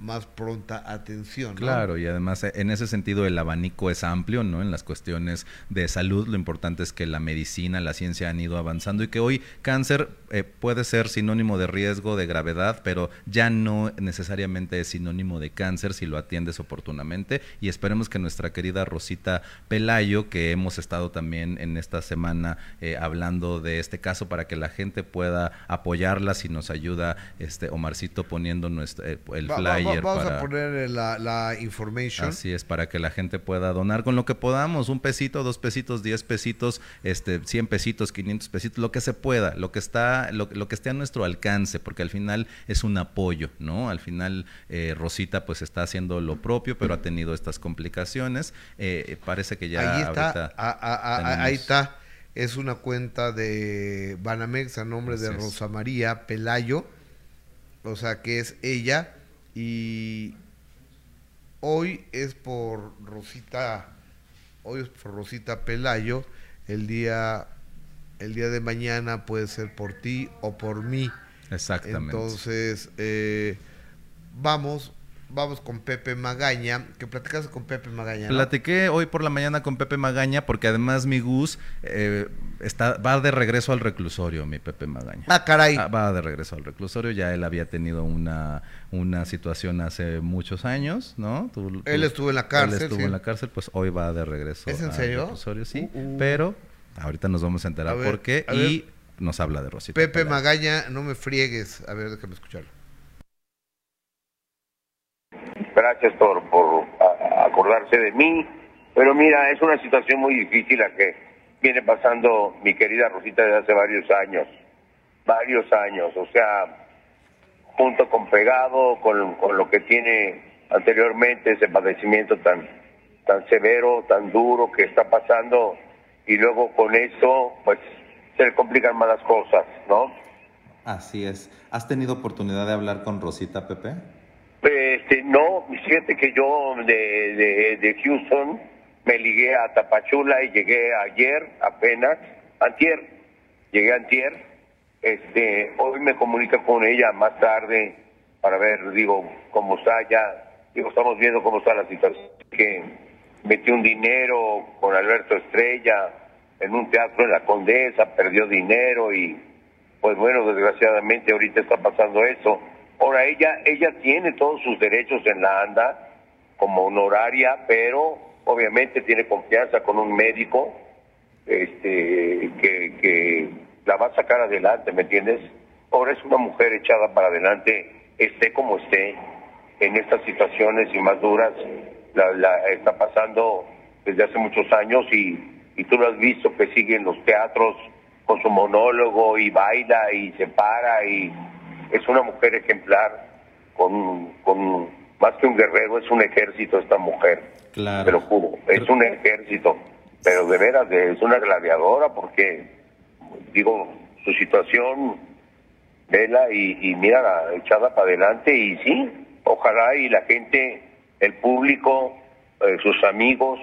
más pronta atención. ¿no? Claro, y además eh, en ese sentido el abanico es amplio, ¿no? En las cuestiones de salud, lo importante es que la medicina, la ciencia han ido avanzando y que hoy cáncer eh, puede ser sinónimo de riesgo, de gravedad, pero ya no necesariamente es sinónimo de cáncer si lo atiendes oportunamente. Y esperemos que nuestra querida Rosita Pelayo, que hemos estado también en esta semana eh, hablando de este caso para que la gente pueda apoyarla, si nos ayuda este Omarcito poniendo nuestro, eh, el va- flyer. va- vamos para- a poner eh, la, la information. Así es, para que la gente pueda donar con lo que podamos, un pesito, dos pesitos, diez pesitos, este, cien pesitos, quinientos pesitos, lo que se pueda, lo que está, lo, lo que esté a nuestro alcance, porque al final es un apoyo, ¿no? Al final eh, Rosita pues está haciendo lo propio, pero ha tenido estas complicaciones. Eh, parece que ya ahí está, ahorita a- a- a- tenemos- ahí está. Es una cuenta de Banamex a nombre de Así. Rosa María Pelayo. O sea que es ella. Y hoy es por Rosita. Hoy es por Rosita Pelayo. El día, el día de mañana puede ser por ti o por mí. Exactamente. Entonces, eh, vamos, vamos con Pepe Magaña. Que platicas con Pepe Magaña. ¿no? Platiqué hoy por la mañana con Pepe Magaña porque además mi Gus eh, está, va de regreso al reclusorio, mi Pepe Magaña. Ah, caray. Ah, va de regreso al reclusorio, ya él había tenido una, una situación hace muchos años, ¿no? Tú- tú- Él estuvo en la cárcel, Él estuvo sí. en la cárcel, pues hoy va de regreso ¿Es en al serio? reclusorio, sí. Uh, uh. Pero ahorita nos vamos a enterar A ver, por qué y nos habla de Rosita. Pepe. Magaña, no me friegues. A ver, déjame escucharlo. Gracias por, por acordarse de mí. Pero mira, es una situación muy difícil la que viene pasando mi querida Rosita desde hace varios años. Varios años, o sea, junto con pegado, con, con lo que tiene anteriormente ese padecimiento tan, tan severo, tan duro que está pasando, y luego con eso, pues se le complican más las cosas, ¿no? Así es. ¿Has tenido oportunidad de hablar con Rosita, Pepe? Este, no, fíjate que yo de, de, Houston me ligué a Tapachula y llegué ayer apenas, antier, llegué antier, este, hoy me comunica con ella más tarde para ver, digo, cómo está ya, digo, estamos viendo cómo está la situación, que metió un dinero con Alberto Estrella en un teatro en la Condesa, perdió dinero y pues bueno, desgraciadamente ahorita está pasando eso. Ahora ella, ella tiene todos sus derechos en la ANDA como honoraria, pero obviamente tiene confianza con un médico este, que, que la va a sacar adelante, ¿me entiendes? Ahora es una mujer echada para adelante, esté como esté, en estas situaciones y más duras, la, la está pasando desde hace muchos años y, y tú lo has visto que sigue en los teatros, con su monólogo y baila y se para y es una mujer ejemplar con, con más que un guerrero es un ejército esta mujer claro. te lo juro es un ejército pero de veras es una gladiadora porque digo su situación vela y, y mira echada para adelante y sí ojalá y la gente el público eh, sus amigos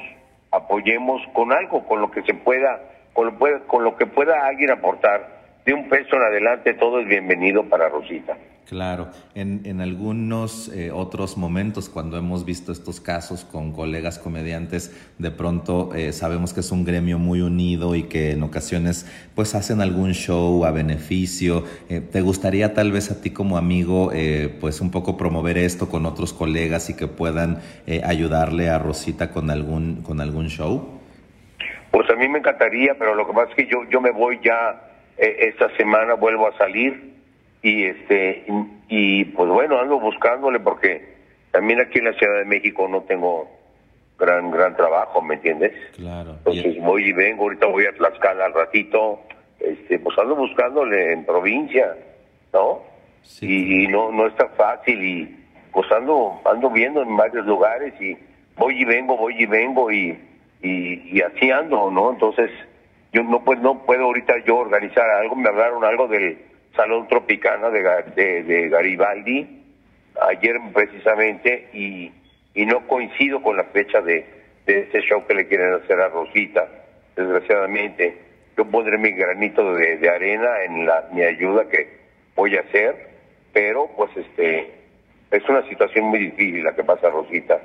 apoyemos con algo con lo que se pueda con lo, que pueda alguien aportar, de un peso en adelante, todo es bienvenido para Rosita. Claro, en, en algunos eh, otros momentos cuando hemos visto estos casos con colegas comediantes, de pronto eh, sabemos que es un gremio muy unido y que en ocasiones pues hacen algún show a beneficio. Eh, ¿Te gustaría tal vez a ti como amigo pues un poco promover esto con otros colegas y que puedan ayudarle a Rosita con algún, con algún show? Pues a mí me encantaría, pero lo que pasa es que yo yo me voy ya esta semana vuelvo a salir y este y, pues bueno ando buscándole porque también aquí en la Ciudad de México no tengo gran gran trabajo, ¿me entiendes? Claro. Entonces voy y vengo, ahorita voy a Tlaxcala al ratito, este pues ando buscándole en provincia, ¿no? Sí. Y, no no es tan fácil y pues ando ando viendo en varios lugares y voy y vengo, voy y vengo y y, y así ando, ¿no? Entonces, yo no, pues, no puedo ahorita yo organizar algo, me hablaron algo del Salón Tropicana de, de, Garibaldi, ayer precisamente, y, y no coincido con la fecha de, de este show que le quieren hacer a Rosita, desgraciadamente. Yo pondré mi granito de, de arena en la, mi ayuda que voy a hacer, pero pues este es una situación muy difícil la que pasa Rosita.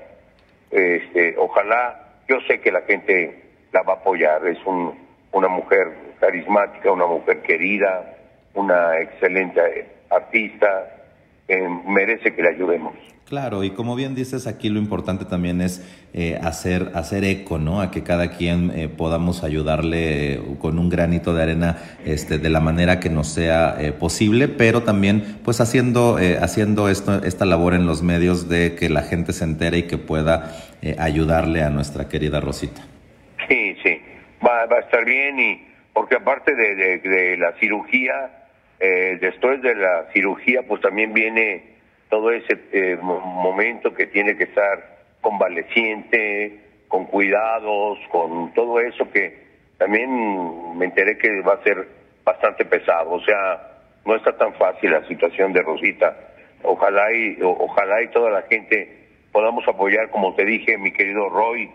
Este, ojalá yo sé que la gente la va a apoyar, es un, una mujer carismática, una mujer querida, una excelente artista, merece que le ayudemos. Claro, y como bien dices, aquí lo importante también es eh, hacer, hacer eco, ¿no? A que cada quien eh, podamos ayudarle eh, con un granito de arena este, de la manera que nos sea posible, pero también pues haciendo, haciendo esto, esta labor en los medios de que la gente se entere y que pueda ayudarle a nuestra querida Rosita. Sí, sí, va, va a estar bien y porque aparte de, de, la cirugía, después de la cirugía pues también viene todo ese eh, momento que tiene que estar convaleciente, con cuidados, con todo eso que también me enteré que va a ser bastante pesado. O sea, no está tan fácil la situación de Rosita. Ojalá y ojalá y toda la gente podamos apoyar, como te dije, mi querido Roy,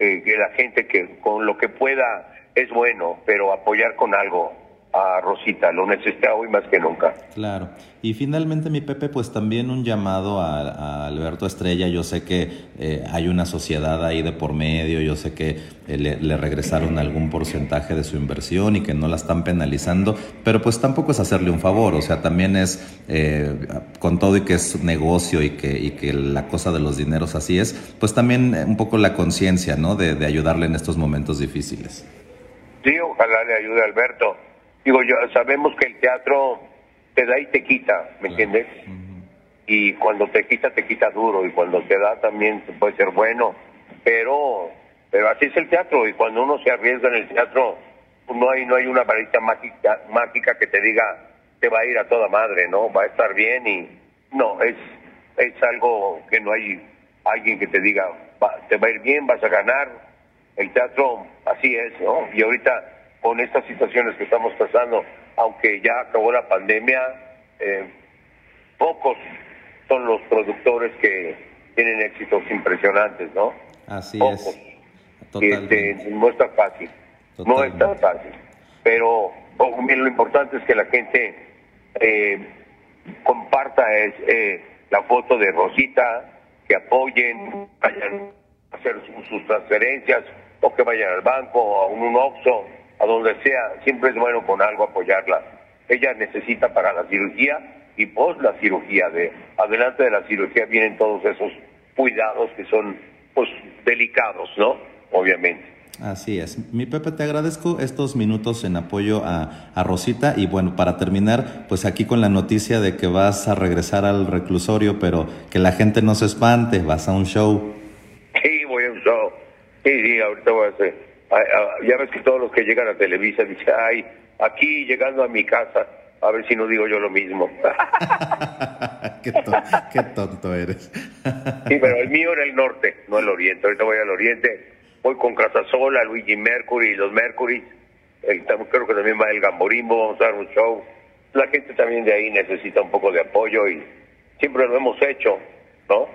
eh, que la gente que con lo que pueda es bueno, pero apoyar con algo a Rosita, lo necesita hoy más que nunca. Claro. Y finalmente, mi Pepe, pues también un llamado a, Alberto Estrella. Yo sé que eh, hay una sociedad ahí de por medio, yo sé que eh, le, regresaron algún porcentaje de su inversión y que no la están penalizando, pero pues tampoco es hacerle un favor, o sea, también es, eh, con todo y que es negocio y que, y que la cosa de los dineros así es, pues también un poco la conciencia, ¿no? De, de ayudarle en estos momentos difíciles. Sí, ojalá le ayude Alberto digo yo, sabemos que el teatro te da y te quita, ¿me entiendes? Y cuando te quita, te quita duro, y cuando te da también puede ser bueno. pero pero así es el teatro y cuando uno se arriesga en el teatro no hay no hay una varita mágica mágica que te diga te va a ir a toda madre no va a estar bien y no es es algo que no hay alguien que te diga te va a ir bien vas a ganar el teatro así es no y ahorita con estas situaciones que estamos pasando aunque ya acabó la pandemia eh, pocos son los productores que tienen éxitos impresionantes no así es. Este, no está fácil. No es tan fácil. Pero lo importante es que la gente eh, comparta es, eh, la foto de Rosita, que apoyen, vayan a hacer sus, transferencias, o que vayan al banco, o a un, OXO, a donde sea. Siempre es bueno con algo apoyarla. Ella necesita para la cirugía y post la cirugía. De adelante de la cirugía vienen todos esos cuidados que son pues delicados, ¿no? obviamente. Así es. Mi Pepe, te agradezco estos minutos en apoyo a, a, Rosita y bueno, para terminar, pues aquí con la noticia de que vas a regresar al reclusorio, pero que la gente no se espante, vas a un show. Sí, voy a un show. Sí, sí, ahorita voy a hacer. Ya ves que todos los que llegan a Televisa dicen, ay, aquí llegando a mi casa, a ver si no digo yo lo mismo. qué, qué tonto eres. sí, pero el mío era el norte, no el oriente. Ahorita voy al oriente voy con Casasola, Luigi Mercury, los Mercury, creo que también va el Gamborimbo, vamos a dar un show. La gente también de ahí necesita un poco de apoyo y siempre lo hemos hecho, ¿no?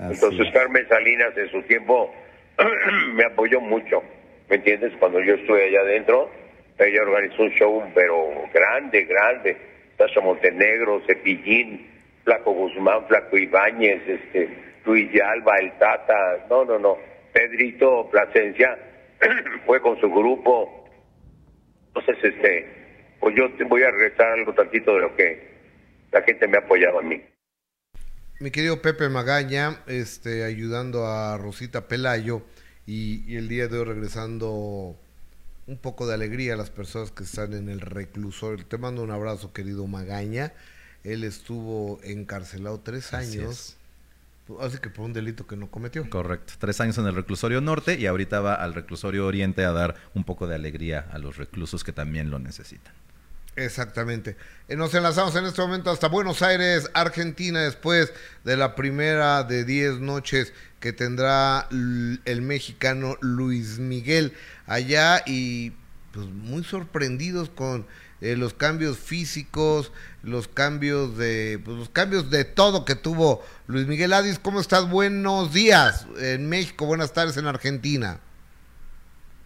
Entonces Carmen Salinas en su tiempo me apoyó mucho, ¿me entiendes? Cuando yo estuve allá adentro, ella organizó un show, pero grande, grande. Sasha Montenegro, Cepillín, Flaco Guzmán, Flaco Ibáñez, este, Luis Alba, El Tata, no, no, no Pedrito Plasencia fue con su grupo. Entonces, este, pues yo te voy a regresar algo tantito de lo que la gente me ha apoyado a mí. Mi querido Pepe Magaña, este, ayudando a Rosita Pelayo y, el día de hoy regresando un poco de alegría a las personas que están en el reclusorio. Te mando un abrazo, querido Magaña. Él estuvo encarcelado tres años Así que por un delito que no cometió. Correcto. Tres años en el reclusorio norte y ahorita va al reclusorio oriente a dar un poco de alegría a los reclusos que también lo necesitan. Exactamente. Eh, nos enlazamos en este momento hasta Buenos Aires, Argentina, después de la primera de diez noches que tendrá el mexicano Luis Miguel allá y pues muy sorprendidos con eh, los cambios físicos, los cambios de, pues, los cambios de todo que tuvo Luis Miguel Adis. ¿Cómo estás? Buenos días en México, buenas tardes en Argentina.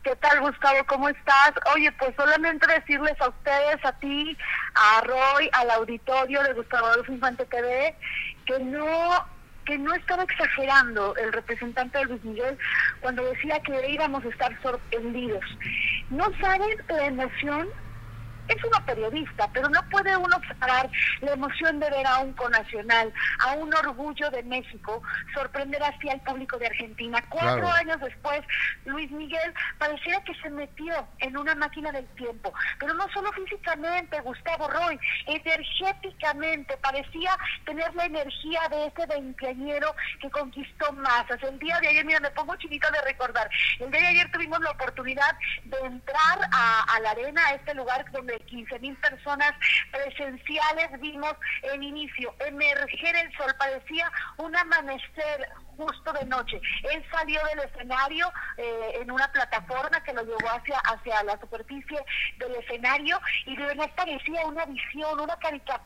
¿Qué tal, Gustavo? ¿Cómo estás? Oye, pues solamente decirles a ustedes, a ti, a Roy, al auditorio de Gustavo Adolfo Infante TV, que no que no estaba exagerando el representante de Luis Miguel cuando decía que íbamos a estar sorprendidos. No saben la emoción es una periodista, pero no puede uno separar la emoción de ver a un conacional, a un orgullo de México, sorprender así al público de Argentina. Cuatro años después, Luis Miguel pareciera que se metió en una máquina del tiempo, pero no solo físicamente, Gustavo Roy, energéticamente, parecía tener la energía de ese veinteañero que conquistó masas. El día de ayer, mira, me pongo chinito de recordar, el día de ayer tuvimos la oportunidad de entrar a, a la arena, a este lugar donde 15 mil personas presenciales vimos el inicio, emerger el sol, parecía un amanecer justo de noche. Él salió del escenario eh, en una plataforma que lo llevó hacia, hacia la superficie del escenario y de verdad parecía una visión, una caricatura,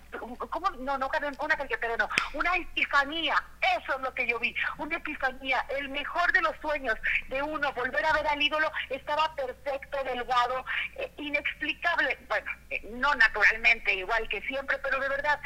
¿cómo? No, no, una caricatura, no, una epifanía, eso es lo que yo vi, una epifanía, el mejor de los sueños de uno, volver a ver al ídolo, estaba perfecto, delgado, eh, inexplicable, bueno, eh, no naturalmente, igual que siempre, pero de verdad,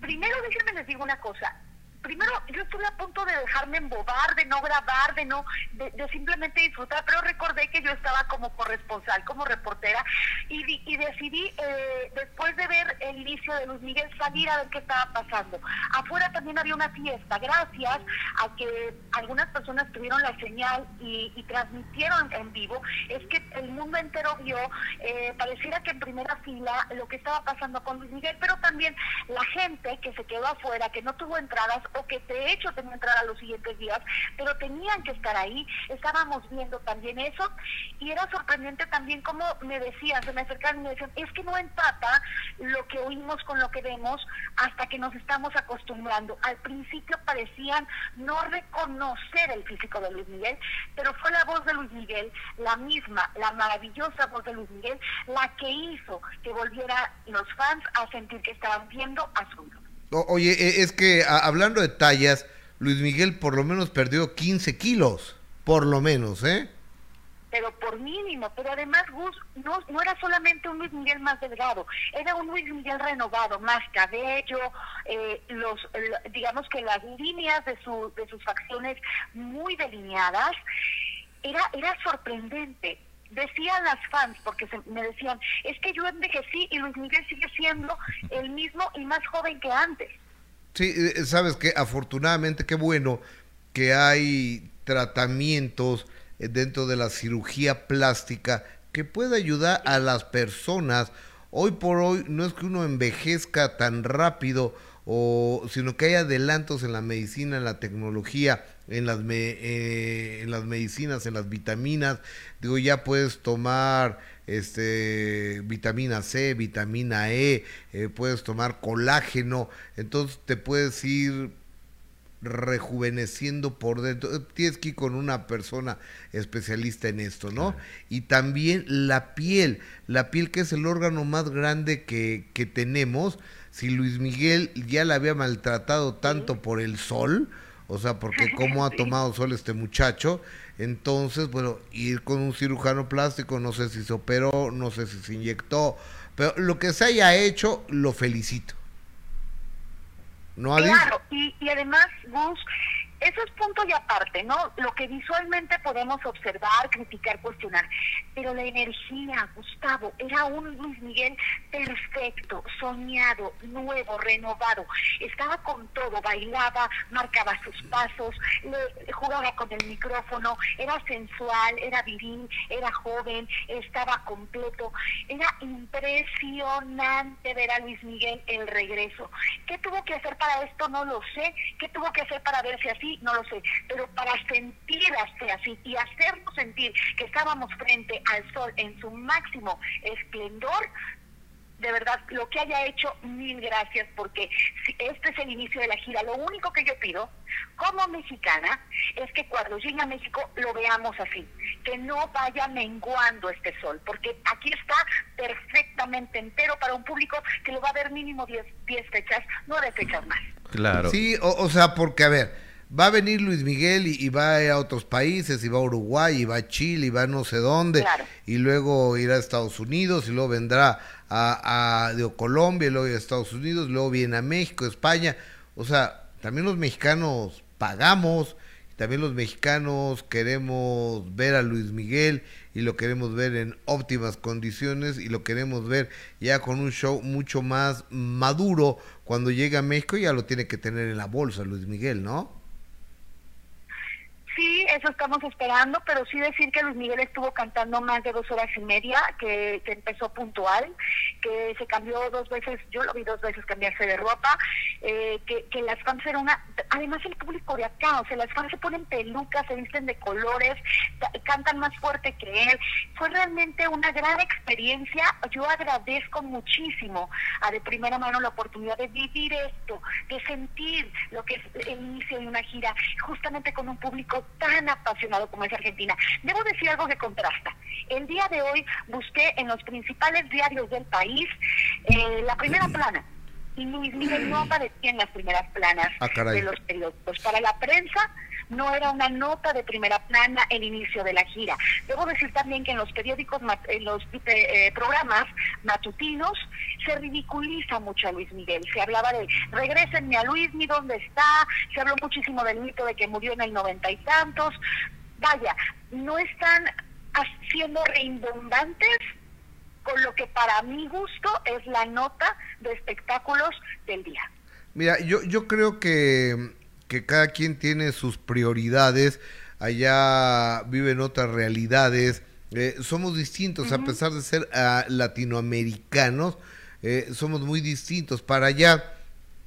primero déjenme les digo una cosa, primero yo estuve a punto de dejarme embobar, de no grabar, de no, de, simplemente disfrutar, pero recordé que yo estaba como corresponsal, como reportera, y, y decidí, eh, después de ver el inicio de Luis Miguel, salir a ver qué estaba pasando. Afuera también había una fiesta, gracias a que algunas personas tuvieron la señal y, transmitieron en vivo, es que el mundo entero vio, eh, pareciera que en primera fila, lo que estaba pasando con Luis Miguel, pero también la gente que se quedó afuera, que no tuvo entradas, o que de hecho tenía entrada los siguientes días, pero tenían que estar ahí. Estábamos viendo también eso y era sorprendente también como me decían, se me acercaban y me decían, es que no empata lo que oímos con lo que vemos hasta que nos estamos acostumbrando. Al principio parecían no reconocer el físico de Luis Miguel, pero fue la voz de Luis Miguel, la misma, la maravillosa voz de Luis Miguel, la que hizo que volviera los fans a sentir que estaban viendo a su oye, e, es que hablando de tallas, Luis Miguel por lo menos perdió 15 kilos, por lo menos, ¿eh? pero por mínimo, pero además Gus no, no era solamente un Luis Miguel más delgado, era un Luis Miguel renovado, más cabello, eh, los, digamos que las líneas de, su, de sus facciones muy delineadas, era, era sorprendente. Decían las fans, porque me decían, es que yo envejecí y Luis Miguel sigue siendo el mismo y más joven que antes. Sí, eh, sabes que afortunadamente qué bueno que hay tratamientos eh, dentro de la cirugía plástica que puede ayudar a las personas. Hoy por hoy no es que uno envejezca tan rápido, o, sino que hay adelantos en la medicina, en la tecnología, en las, eh, en las medicinas, en las vitaminas. Digo, ya puedes tomar este vitamina C, vitamina E, eh, puedes tomar colágeno, entonces te puedes ir rejuveneciendo por dentro. Tienes que ir con una persona especialista en esto, ¿no? Y también la piel, la piel que es el órgano más grande que, que tenemos. Si Luis Miguel ya la había maltratado tanto por el sol, o sea, porque cómo ha tomado sol este muchacho, entonces, bueno, ir con un cirujano plástico, no sé si se operó, no sé si se inyectó, pero lo que se haya hecho, lo felicito. ¿No, Claro, y, y además, Gus, eso es punto y aparte, ¿no? Lo que visualmente podemos observar, criticar, cuestionar. Pero la energía, Gustavo, era un Luis Miguel perfecto, soñado, nuevo, renovado. Estaba con todo, bailaba, marcaba sus pasos, jugaba con el micrófono, era sensual, era viril, era joven, estaba completo. Era impresionante ver a Luis Miguel el regreso. ¿Qué tuvo que hacer para esto? No lo sé. ¿Qué tuvo que hacer para verse así? no lo sé, pero para sentir así y hacernos sentir que estábamos frente al sol en su máximo esplendor, de verdad, lo que haya hecho, mil gracias, porque este es el inicio de la gira. Lo único que yo pido, como mexicana, es que cuando llegue a México lo veamos así, que no vaya menguando este sol, porque aquí está perfectamente entero para un público que lo va a ver mínimo 10 fechas, nueve fechas más. Claro. Sí, o, o sea, porque a ver, va a venir Luis Miguel y, va a, ir a otros países, y va a Uruguay, y va a Chile, y va a no sé dónde, y luego irá a Estados Unidos, y luego vendrá a, a Colombia, y luego a Estados Unidos, luego viene a México, España. O sea, también los mexicanos pagamos, también los mexicanos queremos ver a Luis Miguel y lo queremos ver en óptimas condiciones y lo queremos ver ya con un show mucho más maduro cuando llegue a México ya lo tiene que tener en la bolsa Luis Miguel, ¿no? Sí, eso estamos esperando, pero sí decir que Luis Miguel estuvo cantando más de dos horas y media, que, empezó puntual, que se cambió dos veces, yo lo vi dos veces cambiarse de ropa, eh, que, que las fans eran una... Además el público de acá, o sea, las fans se ponen pelucas, se visten de colores, cantan más fuerte que él. Fue realmente una gran experiencia. Yo agradezco muchísimo a de primera mano la oportunidad de vivir esto, de sentir lo que es el inicio de una gira, justamente con un público tan apasionado como es Argentina. Debo decir algo que contrasta. El día de hoy busqué en los principales diarios del país eh, la primera plana y Luis Miguel no aparecía en las primeras planas ah, de los periódicos. Para la prensa no era una nota de primera plana el inicio de la gira. Debo decir también que en los periódicos, en los eh, programas matutinos, se ridiculiza mucho a Luis Miguel. Se hablaba de regresenme a Luis, ni dónde está, se habló muchísimo del mito de que murió en el noventa y tantos. Vaya, no están siendo reimbombantes con lo que para mi gusto es la nota de espectáculos del día. Mira, yo, yo creo que, que cada quien tiene sus prioridades, allá viven otras realidades, eh, somos distintos, a pesar de ser ah, latinoamericanos, eh, somos muy distintos. Para allá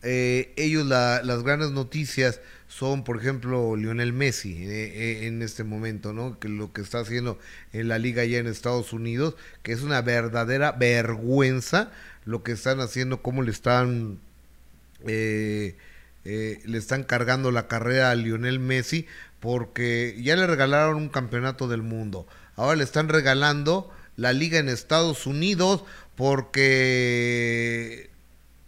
eh, ellos las grandes noticias son, por ejemplo, Lionel Messi eh, eh, en este momento, ¿no? Que lo que está haciendo en la liga allá en Estados Unidos, que es una verdadera vergüenza lo que están haciendo, cómo le están le están cargando la carrera a Lionel Messi, porque ya le regalaron un campeonato del mundo, ahora le están regalando la liga en Estados Unidos porque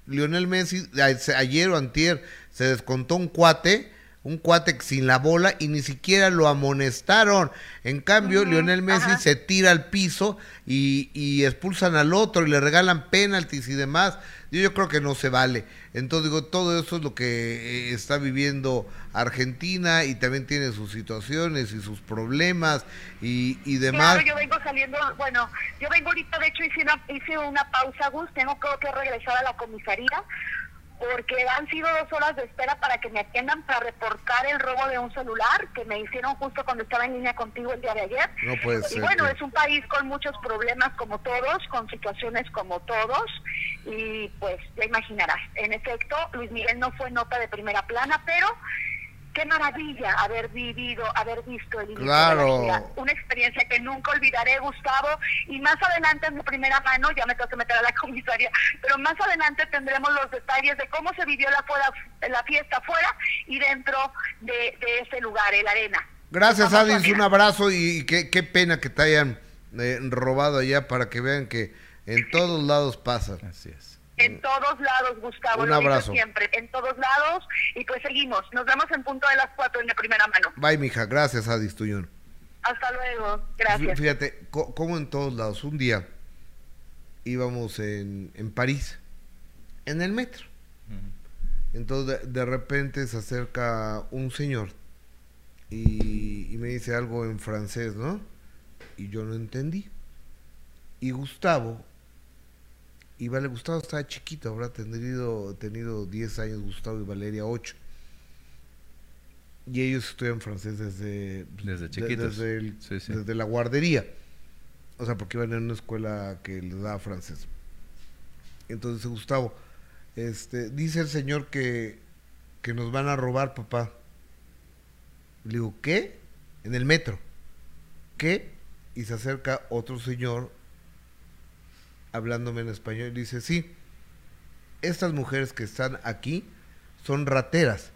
Lionel Messi ayer o antier se descontó un cuate, un cuate sin la bola y ni siquiera lo amonestaron. En cambio, Lionel Messi se tira al piso y, y, expulsan al otro y le regalan penaltis y demás. Yo, creo que no se vale. Entonces digo, todo eso es lo que eh, está viviendo Argentina y también tiene sus situaciones y sus problemas y, y demás. Claro, yo vengo saliendo, bueno, yo vengo ahorita, de hecho hice una, hice una pausa, Gus, tengo que regresar a la comisaría porque han sido dos horas de espera para que me atiendan para reportar el robo de un celular que me hicieron justo cuando estaba en línea contigo el día de ayer. No puede ser. Y bueno, es un país con muchos problemas como todos, con situaciones como todos, y pues ya imaginarás. En efecto, Luis Miguel no fue nota de primera plana, pero qué maravilla haber vivido, haber visto el inicio claro. de la Una experiencia que nunca olvidaré, Gustavo. Y más adelante, en mi primera mano, ya me tengo que meter a la comisaría, pero más adelante tendremos los detalles de cómo se vivió la, la fiesta afuera y dentro de, ese lugar, el arena. Gracias, Adis. Un abrazo y qué, qué pena que te hayan eh, robado allá para que vean que en todos lados pasa. Así es. En todos lados, Gustavo. Un abrazo. siempre, en todos lados. Y pues seguimos. Nos vemos en punto de las cuatro en la primera mano. Bye, mija. Gracias, Adis Tuyón. Hasta luego. Gracias. Fíjate, como en todos lados. Un día íbamos en, en París, en el metro. Entonces, de, repente se acerca un señor y, y me dice algo en francés, ¿no? Y yo no entendí. Y Gustavo y Vale Gustavo estaba chiquito, habrá tenido, tenido 10 años Gustavo y Valeria 8. Y ellos estudian francés desde, desde chiquitos. desde, la guardería. O sea, porque iban en una escuela que les daba francés. Entonces, Gustavo, este, dice el señor que, que nos van a robar, papá. Le digo, ¿qué? En el metro. ¿Qué? Y se acerca otro señor hablándome en español, dice, sí, estas mujeres que están aquí son rateras.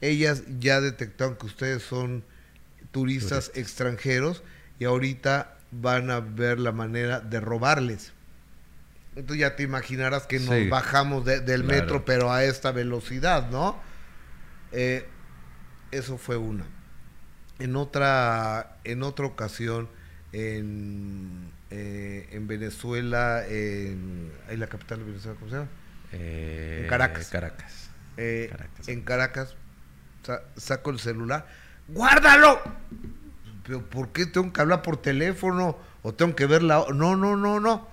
Ellas ya detectaron que ustedes son turistas extranjeros y ahorita van a ver la manera de robarles. Entonces ya te imaginarás que nos bajamos del metro, pero a esta velocidad, ¿no? Eh, eso fue una. En otra, en otra ocasión, en eh, en Venezuela, en, la capital de Venezuela, ¿cómo se llama? Eh, en Caracas. Caracas. Eh, en Caracas saco el celular, ¡guárdalo! Pero ¿por qué tengo que hablar por teléfono? ¿O tengo que ver la... No, no, no, no.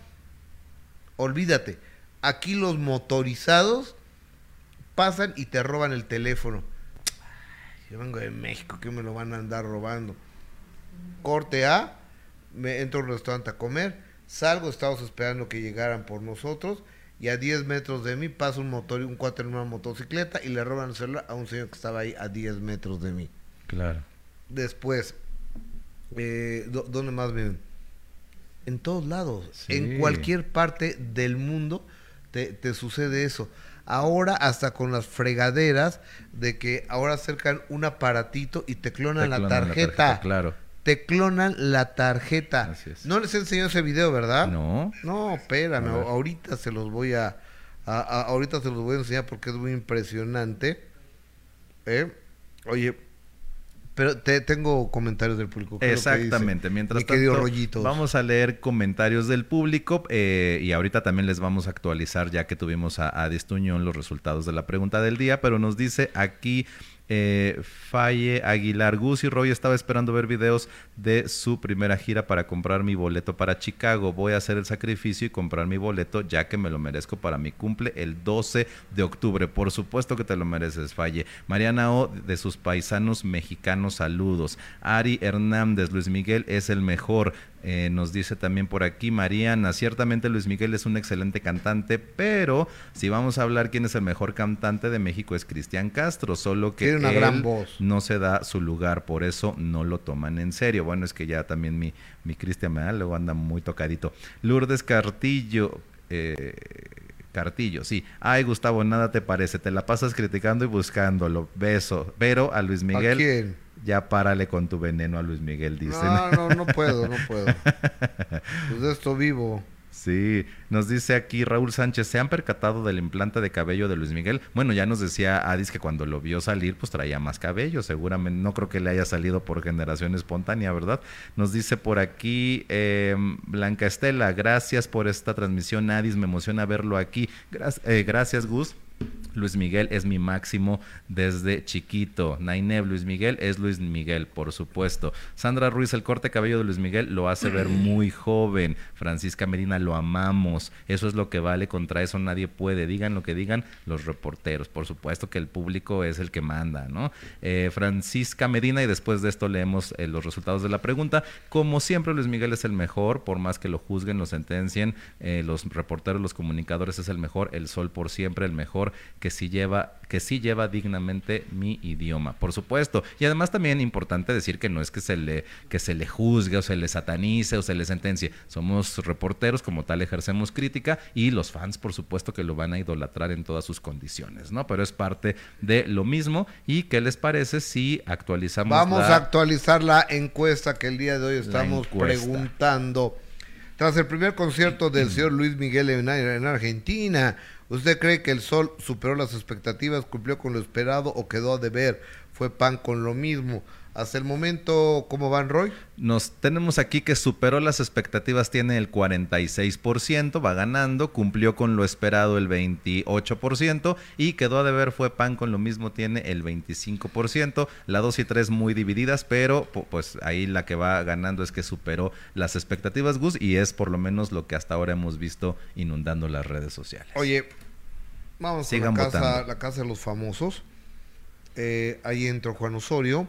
Olvídate. Aquí los motorizados pasan y te roban el teléfono. Yo vengo de México, que me lo van a andar robando? Corte A me entro a un restaurante a comer, salgo, estamos esperando que llegaran por nosotros y a 10 metros de mí pasa un motor y un cuatro en una motocicleta y le roban el celular a un señor que estaba ahí a 10 metros de mí. Claro. Después, eh, ¿dónde más viven? En todos lados, en cualquier parte del mundo te, te sucede eso. Ahora hasta con las fregaderas de que ahora acercan un aparatito y te clonan, la, tarjeta. Claro te clonan la tarjeta. No les enseñó ese video, ¿verdad? No. No, espérame, ahorita se los voy a, ahorita se los voy a enseñar porque es muy impresionante. ¿Eh? Oye, pero te, tengo comentarios del público. Exactamente. Mientras tanto, vamos a leer comentarios del público eh, y ahorita también les vamos a actualizar ya que tuvimos a, a Distuñón los resultados de la pregunta del día, pero nos dice aquí eh, Falle Aguilar. Gus y Roy estaba esperando ver videos de su primera gira para comprar mi boleto para Chicago. Voy a hacer el sacrificio y comprar mi boleto ya que me lo merezco para mi cumple el 12 de octubre. Por supuesto que te lo mereces, Falle. Mariana O de sus paisanos mexicanos, saludos. Ari Hernández, Luis Miguel es el mejor. Eh, nos dice también por aquí Mariana, ciertamente Luis Miguel es un excelente cantante, pero si vamos a hablar quién es el mejor cantante de México es Cristian Castro, solo que Tiene una él gran voz. no se da su lugar, por eso no lo toman en serio. Bueno, es que ya también mi, mi Cristian ¿verdad? luego anda muy tocadito. Lourdes Cartillo, eh, Cartillo, sí. Ay, Gustavo, nada te parece. Te la pasas criticando y buscándolo. Beso. Pero a Luis Miguel, ¿A quién? Ya párale con tu veneno a Luis Miguel, dicen. No, no, no puedo, no puedo. Pues de esto vivo. Sí, nos dice aquí Raúl Sánchez, ¿se han percatado del implante de cabello de Luis Miguel? Bueno, ya nos decía Adis que cuando lo vio salir, pues traía más cabello, seguramente, no creo que le haya salido por generación espontánea, ¿verdad? Nos dice por aquí eh, Blanca Estela, gracias por esta transmisión, Adis, me emociona verlo aquí. Gra- eh, gracias, Gus. Luis Miguel es mi máximo desde chiquito. Naineb, Luis Miguel es Luis Miguel, por supuesto. Sandra Ruiz, el corte de cabello de Luis Miguel lo hace ver muy joven. Francisca Medina, lo amamos. Eso es lo que vale, contra eso nadie puede. Digan lo que digan los reporteros. Por supuesto que el público es el que manda, ¿no? Eh, Francisca Medina, y después de esto leemos eh, los resultados de la pregunta. Como siempre, Luis Miguel es el mejor, por más que lo juzguen, lo sentencien, eh, los reporteros, los comunicadores es el mejor, el sol por siempre, el mejor, que sí lleva, que sí lleva dignamente mi idioma, por supuesto. Y además también importante decir que no es que se le, que se le juzgue o se le satanice o se le sentencie. Somos reporteros, como tal ejercemos crítica, y los fans, por supuesto, que lo van a idolatrar en todas sus condiciones, ¿no? Pero es parte de lo mismo. ¿Y qué les parece si actualizamos Vamos la- a actualizar la encuesta que el día de hoy estamos preguntando. Tras el primer concierto del señor Luis Miguel en, en Argentina, ¿usted cree que el Sol superó las expectativas, cumplió con lo esperado o quedó a deber? Fue pan con lo mismo. Hasta el momento, ¿cómo van, Roy? Nos tenemos aquí que superó las expectativas, tiene el 46%, va ganando, cumplió con lo esperado el 28% y quedó a deber fue pan con lo mismo, tiene el 25%. La 2 y 3 muy divididas, pero pu- pues ahí la que va ganando es que superó las expectativas, Gus, y es por lo menos lo que hasta ahora hemos visto inundando las redes sociales. Oye, vamos Sigan a la casa, votando. la casa de los famosos. Eh, ahí entró Juan Osorio,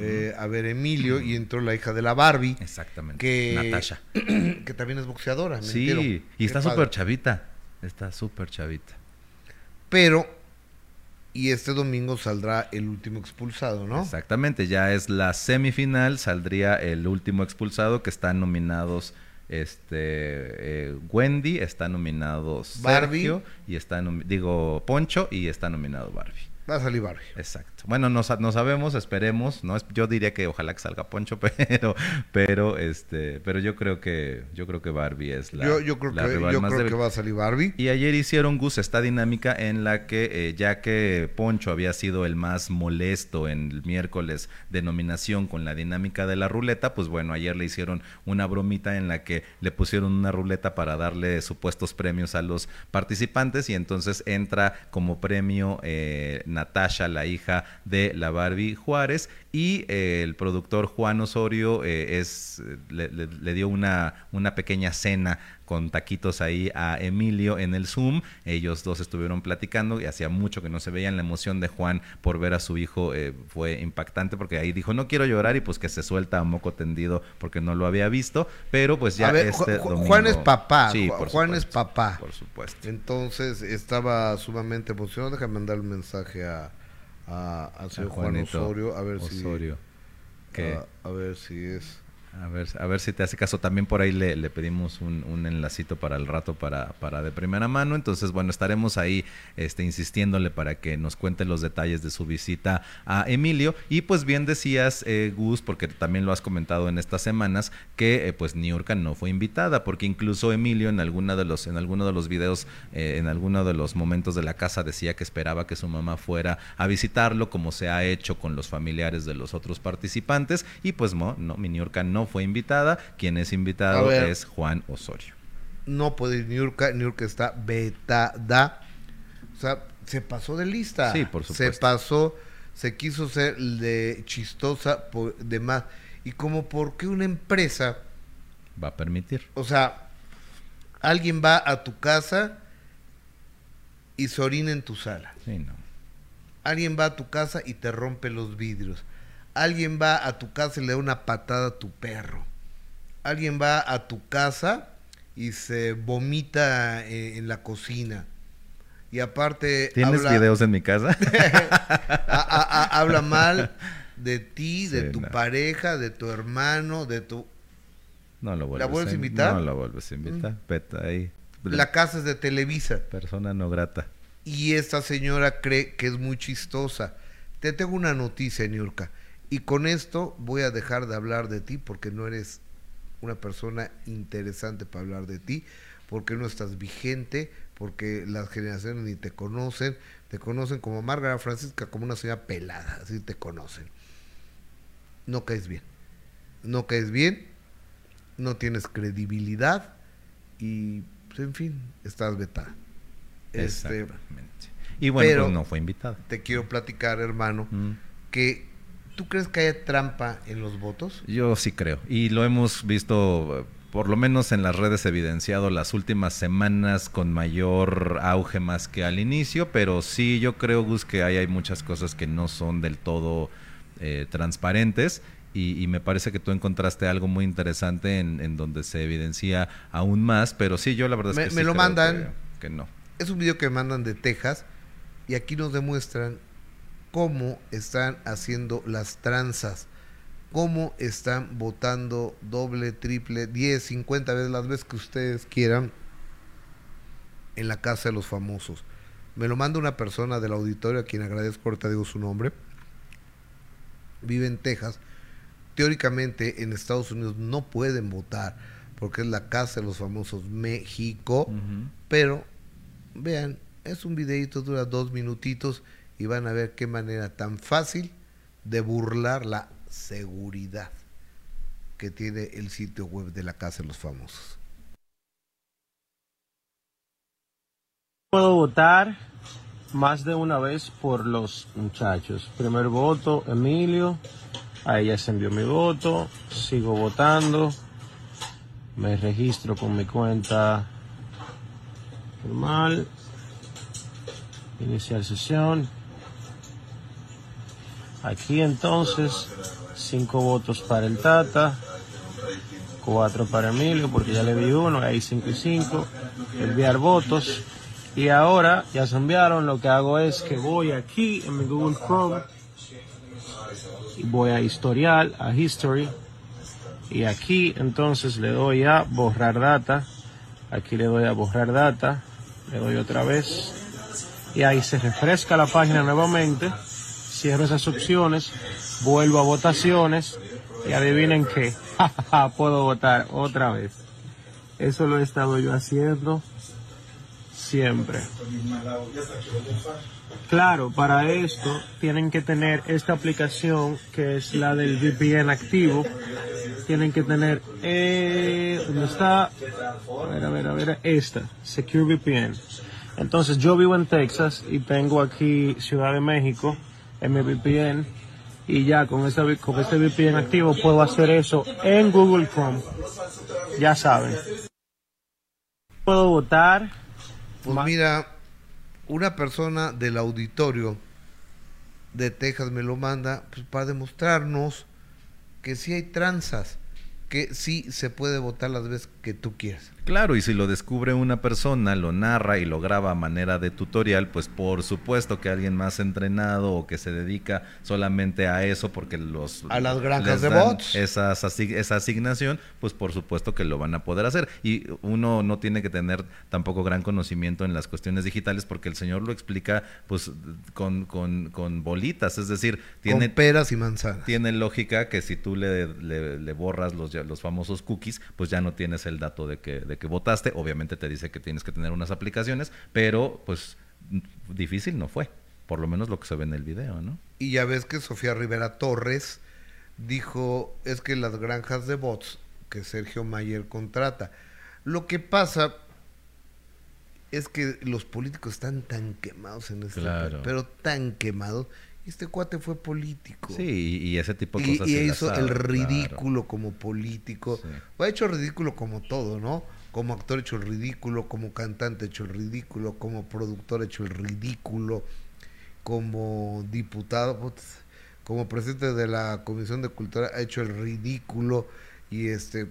eh, a ver Emilio, y entró la hija de la Barbie, Exactamente. que, Natasha. que también es boxeadora. me entero. Sí, y está súper chavita. Está súper chavita. Pero, y este domingo saldrá el último expulsado, ¿no? Exactamente, ya es la semifinal, saldría el último expulsado que están nominados este eh, Wendy, está nominado Barbie. Sergio y está digo Poncho y está nominado Barbie. Va a salir Barbie. Exacto. Bueno, no, no sabemos, esperemos, no yo diría que ojalá que salga Poncho, pero pero este, pero yo creo que yo creo que Barbie es la yo, yo creo, la que, rival yo más creo que va a salir Barbie. Y ayer hicieron Gus esta dinámica en la que, eh, ya que Poncho había sido el más molesto en el miércoles de nominación con la dinámica de la ruleta, pues bueno, ayer le hicieron una bromita en la que le pusieron una ruleta para darle supuestos premios a los participantes y entonces entra como premio eh, Natasha, la hija de la Barbie Juárez, y eh, el productor Juan Osorio eh, es, le, le- le dio una, una pequeña cena con taquitos ahí a Emilio en el Zoom. Ellos dos estuvieron platicando y hacía mucho que no se veían. La emoción de Juan por ver a su hijo eh, fue impactante porque ahí dijo, no quiero llorar y pues que se suelta a moco tendido porque no lo había visto. Pero pues ya A ver, este Ju- Ju- domingo- Juan es papá, Sí, por Juan es papá. Por supuesto. Entonces estaba sumamente emocionado. Déjame mandar un mensaje a, a- al señor A Juan Osorio a ver Osorio. si Que- a, a ver si es A ver, a ver si te hace caso. También por ahí le, le pedimos un, un enlacito para el rato para, para de primera mano. Entonces, bueno, estaremos ahí este, insistiéndole para que nos cuente los detalles de su visita a Emilio. Y pues bien decías, eh, Gus, porque también lo has comentado en estas semanas, que eh, pues Niurka no fue invitada, porque incluso Emilio en alguna de los, en alguno de los videos, eh, en alguno de los momentos de la casa decía que esperaba que su mamá fuera a visitarlo, como se ha hecho con los familiares de los otros participantes. Y pues no, no mi Niurka no fue invitada. Quien es invitado ver. es Juan Osorio. no puede ir Niurka, Niurka está vetada. O sea, se pasó de lista. Sí, por Se supuesto. pasó, se quiso ser de chistosa, por, de más. Y como por qué una empresa, Va a permitir. o sea, alguien va a tu casa y se orina en tu sala. Sí, no. Alguien va a tu casa y te rompe los vidrios. Alguien va a tu casa y le da una patada a tu perro. alguien va a tu casa y se vomita eh, en la cocina. Y aparte ¿Tienes habla, videos en mi casa? a- a- a- habla mal de ti, de Sí, tu no. pareja, de tu hermano, de tu... No lo vuelves, vuelves a in- invitar? Mm. No lo vuelves a invitar. Vete ahí. La casa es de Televisa. Persona no grata. Y esta señora cree que es muy chistosa. Te tengo una noticia, Niurka. Y con esto voy a dejar de hablar de ti porque no eres una persona interesante para hablar de ti, porque no estás vigente, porque las generaciones ni te conocen, te conocen como Margarita Francisca, como una señora pelada, así te conocen. No caes bien. No caes bien, no tienes credibilidad y, pues, en fin, estás vetada. Este, Exactamente. Y bueno, pero- pues no fue invitada. te quiero platicar, hermano, Mm. que tú crees que haya trampa en los votos. Yo sí creo. Y lo hemos visto, eh, por lo menos en las redes evidenciado las últimas semanas con mayor auge más que al inicio, pero sí yo creo, Gus, que ahí hay muchas cosas que no son del todo eh, transparentes. Y, y me parece que tú encontraste algo muy interesante en, en donde se evidencia aún más, pero sí, yo la verdad es Me- que sí me lo creo mandan. que- que no. Es un video que me mandan de Texas y aquí nos demuestran cómo están haciendo las tranzas, cómo están votando doble, triple, 10, 50 veces las veces que ustedes quieran en la casa de los famosos. Me lo manda una persona del auditorio a quien agradezco, ahorita digo su nombre. Vive en Texas. Teóricamente en Estados Unidos no pueden votar porque es la casa de los famosos México. Pero, vean, es un videito, dura dos minutitos y van a ver qué manera tan fácil de burlar la seguridad que tiene el sitio web de la Casa de los Famosos. Puedo votar más de una vez por los muchachos. Primer voto, Emilio. Ahí ya se envió mi voto. Sigo votando. Me registro con mi cuenta normal. Iniciar sesión. Aquí entonces, cinco votos para el Tata. Cuatro para Emilio, porque ya le di uno, ahí cinco y cinco. Enviar votos. Y ahora ya se enviaron, lo que hago es que voy aquí en mi Google Chrome y voy a historial, a history. Y aquí entonces le doy a borrar data. Aquí le doy a borrar data. Le doy otra vez. Y ahí se refresca la página nuevamente. Cierro esas opciones. Vuelvo a votaciones. Y adivinen qué. Puedo votar otra vez. Eso lo he estado yo haciendo siempre. Claro, para esto tienen que tener esta aplicación que es la del VPN activo. Tienen que tener, eh, ¿dónde está? A ver, a ver, a ver, esta, Secure VPN. Entonces yo vivo en Texas y tengo aquí Ciudad de México en mi VPN y ya con, esa, con este VPN activo puedo hacer eso en Google Chrome. Ya saben. Puedo votar. Pues mira, una persona del auditorio de Texas me lo manda pues, para demostrarnos que sí hay tranzas, que sí se puede votar las veces que tú quieras. Claro, y si lo descubre una persona, lo narra y lo graba a manera de tutorial, pues por supuesto que alguien más entrenado o que se dedica solamente a eso porque los A las granjas de bots. esas esa asignación, pues por supuesto que lo van a poder hacer. Y uno no tiene que tener tampoco gran conocimiento en las cuestiones digitales porque el señor lo explica pues con, con, con bolitas, es decir, tiene Con peras y manzanas. tiene lógica que si tú le, le- le borras los, los famosos cookies, pues ya no tienes el dato de que, de que votaste. Obviamente te dice que tienes que tener unas aplicaciones, pero pues difícil no fue. Por lo menos lo que se ve en el video, ¿no? Y ya ves que Sofía Rivera Torres dijo, es que las granjas de bots que Sergio Mayer contrata. Lo que pasa es que los políticos están tan quemados en este Claro. país, pero tan quemados. Este cuate fue político. Sí, y, y ese tipo de y, cosas. y las hizo sabe, el claro. ridículo como político. Sí. Ha hecho ridículo como todo, ¿no? Como actor ha hecho el ridículo, como cantante ha hecho el ridículo, como productor ha hecho el ridículo, como diputado, como presidente de la Comisión de Cultura ha hecho el ridículo y este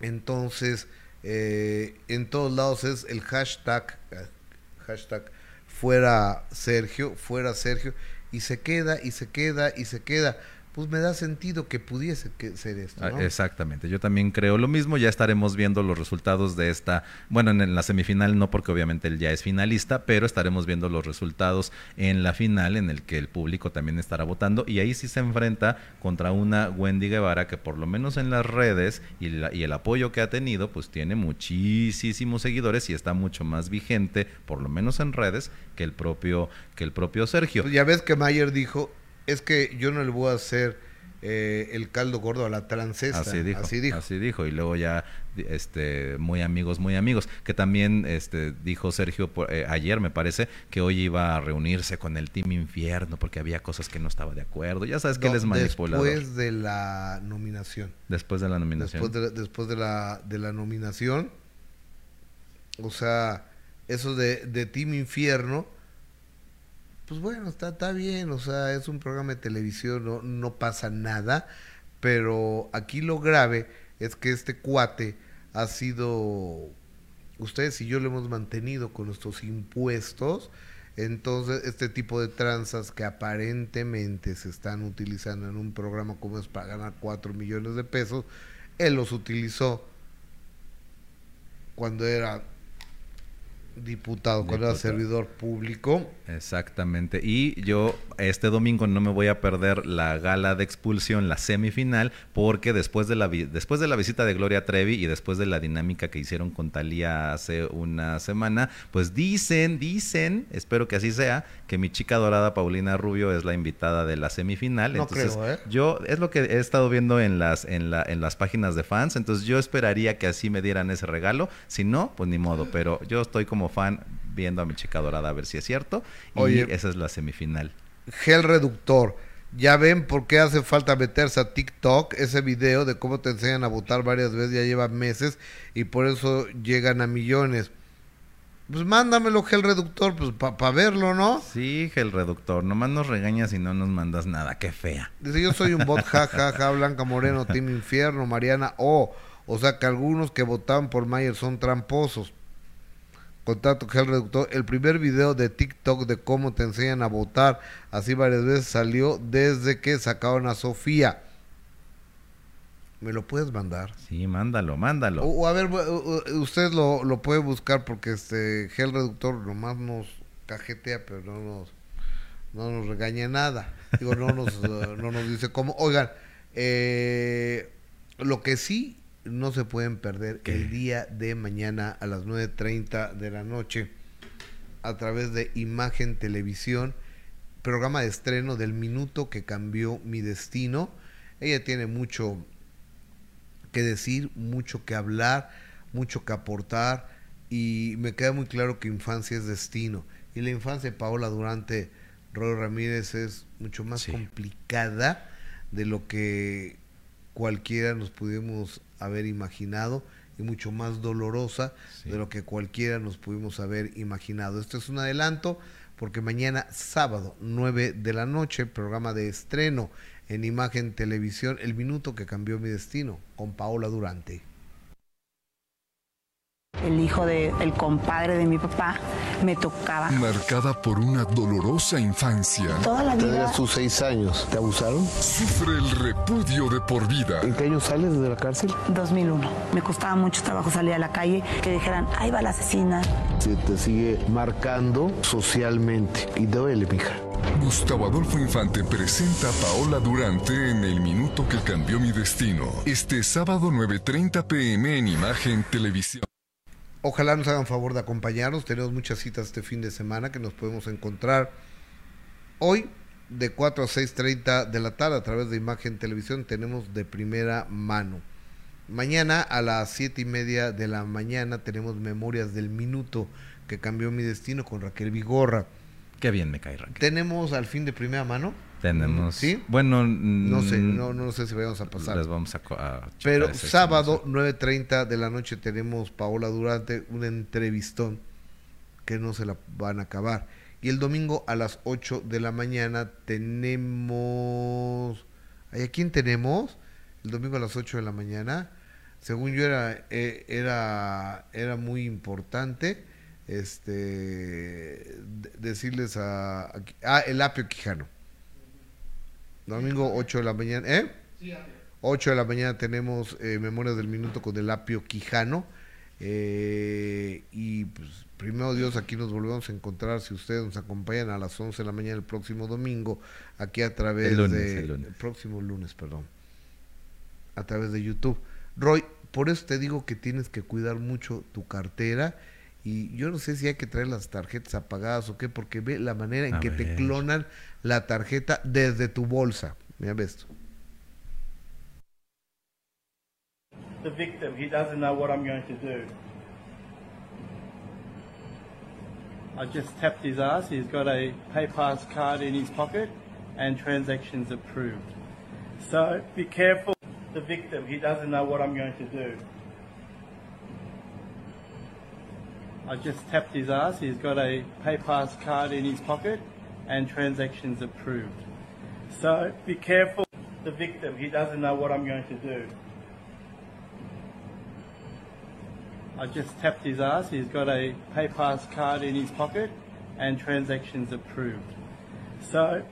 Entonces, eh, en todos lados es el hashtag, eh, hashtag fuera Sergio, fuera Sergio, y se queda, y se queda, y se queda pues me da sentido que pudiese que ser esto. Ah, exactamente, yo también creo lo mismo, ya estaremos viendo los resultados de esta, bueno, en la semifinal no porque obviamente él ya es finalista, pero estaremos viendo los resultados en la final en el que el público también estará votando y ahí sí se enfrenta contra una Wendy Guevara que por lo menos en las redes y, y el apoyo que ha tenido, pues tiene muchísimos seguidores y está mucho más vigente, por lo menos en redes, que el propio, que el propio Sergio. Pues ya ves que Mayer dijo es que yo no le voy a hacer eh, el caldo gordo a la transesta. Así dijo, así dijo. Y luego ya, este, muy amigos, muy amigos. Que también este, dijo Sergio eh, ayer, me parece, que hoy iba a reunirse con el Team Infierno porque había cosas que no estaba de acuerdo. Ya sabes que él es manipulador. Después de la nominación. Después de la nominación. Después de, después de, la, de la nominación. O sea, eso de, de Team Infierno pues bueno, está, está bien, o sea, es un programa de televisión, no, no pasa nada, pero aquí lo grave es que este cuate ha sido, ustedes y yo lo hemos mantenido con nuestros impuestos, entonces este tipo de tranzas que aparentemente se están utilizando en un programa como es para ganar 4 millones de pesos, él los utilizó cuando era diputado, cuando era servidor público. Exactamente. Y yo este domingo no me voy a perder la gala de expulsión, la semifinal, porque después de la después de la visita de Gloria Trevi y después de la dinámica que hicieron con Talía hace una semana, pues dicen, dicen, espero que así sea, que mi chica dorada Paulina Rubio es la invitada de la semifinal. entonces, ¿eh? yo es lo que he estado viendo en las en la en las páginas de fans, entonces yo esperaría que así me dieran ese regalo, si no, pues ni modo, pero yo estoy como fan viendo a mi chica dorada a ver si es cierto y esa es la semifinal gel reductor. Ya ven por qué hace falta meterse a TikTok. Ese video de cómo te enseñan a votar varias veces ya lleva meses y por eso llegan a millones. Pues mándamelo, gel reductor, pues para verlo, ¿no? Sí, gel reductor. Nomás nos regañas y no nos mandas nada. Qué fea. Dice, yo soy un bot, jajaja, ja, ja, Blanca Moreno, Team Infierno, Mariana O. o sea que algunos que votaban por Mayer son tramposos. Contacto Gel Reductor. El primer video de TikTok de cómo te enseñan a votar, así varias veces salió desde que sacaron a Sofía. ¿Me lo puedes mandar? Sí, mándalo, mándalo. O, a ver, usted lo, lo puede buscar porque este Gel Reductor nomás nos cajetea, pero no nos, no nos regaña nada. Digo, no nos, no nos dice cómo. Oigan, eh, lo que sí no se pueden perder el día de mañana a las 9.30 de la noche a través de Imagen Televisión, programa de estreno del minuto que cambió mi destino. Ella tiene mucho que decir, mucho que hablar, mucho que aportar y me queda muy claro que infancia es destino. Y la infancia de Paola Durante Roy Ramírez es mucho más complicada de lo que cualquiera nos pudimos haber imaginado y mucho más dolorosa de lo que cualquiera nos pudimos haber imaginado. Esto es un adelanto porque mañana sábado 9 de la noche, programa de estreno en Imagen Televisión, El Minuto que cambió mi destino, con Paola Durante el hijo del compadre de mi papá, me tocaba. Marcada por una dolorosa infancia. Toda la vida. sus seis años. ¿Te abusaron? Sufre el repudio de por vida. ¿En qué año sales de la cárcel? 2001. Me costaba mucho trabajo salir a la calle, que dijeran, ahí va la asesina. Se te sigue marcando socialmente. Y duele, mija. Gustavo Adolfo Infante presenta a Paola Durante en El Minuto que Cambió Mi Destino. Este sábado 9.30 pm en Imagen Televisión. Ojalá nos hagan favor de acompañarnos. Tenemos muchas citas este fin de semana que nos podemos encontrar hoy de 4 a 6.30 de la tarde a través de Imagen Televisión. Tenemos de primera mano. Mañana a las siete y media de la mañana tenemos Memorias del Minuto que cambió mi destino con Raquel Vigorra. Qué bien me cae Raquel. Tenemos al fin de primera mano tenemos. ¿Sí? Bueno, no sé, no, no sé si vamos a pasar. Les vamos a. Pero sábado, 9.30 de la noche, tenemos Paola Durante, un entrevistón que no se la van a acabar. Y el domingo a las 8 de la mañana tenemos. ¿A quién tenemos? El domingo a las 8 de la mañana. según yo era, eh, era, era muy importante este decirles a, ah, el apio quijano. Domingo 8 de la mañana, ¿eh? 8 de la mañana tenemos eh, Memorias del Minuto con el apio quijano. Eh, y pues, primero Dios, aquí nos volvemos a encontrar si ustedes nos acompañan a las 11 de la mañana el próximo domingo, aquí a través de... El, próximo lunes, perdón. A través de YouTube. Roy, por eso te digo que tienes que cuidar mucho tu cartera y yo no sé si hay que traer las tarjetas apagadas o qué, porque ve la manera en que te clonan la tarjeta desde tu bolsa. Mira esto. The victim, he doesn't know what I'm going to do. I just tapped his ass. He's got a PayPass card in his pocket and transactions approved. So be careful. The victim, he doesn't know what I'm going to do. I just tapped his ass. He's got a PayPass card in his pocket and transactions approved. So be careful. The victim, he doesn't know what I'm going to do. I just tapped his ass. He's got a PayPass card in his pocket and transactions approved. So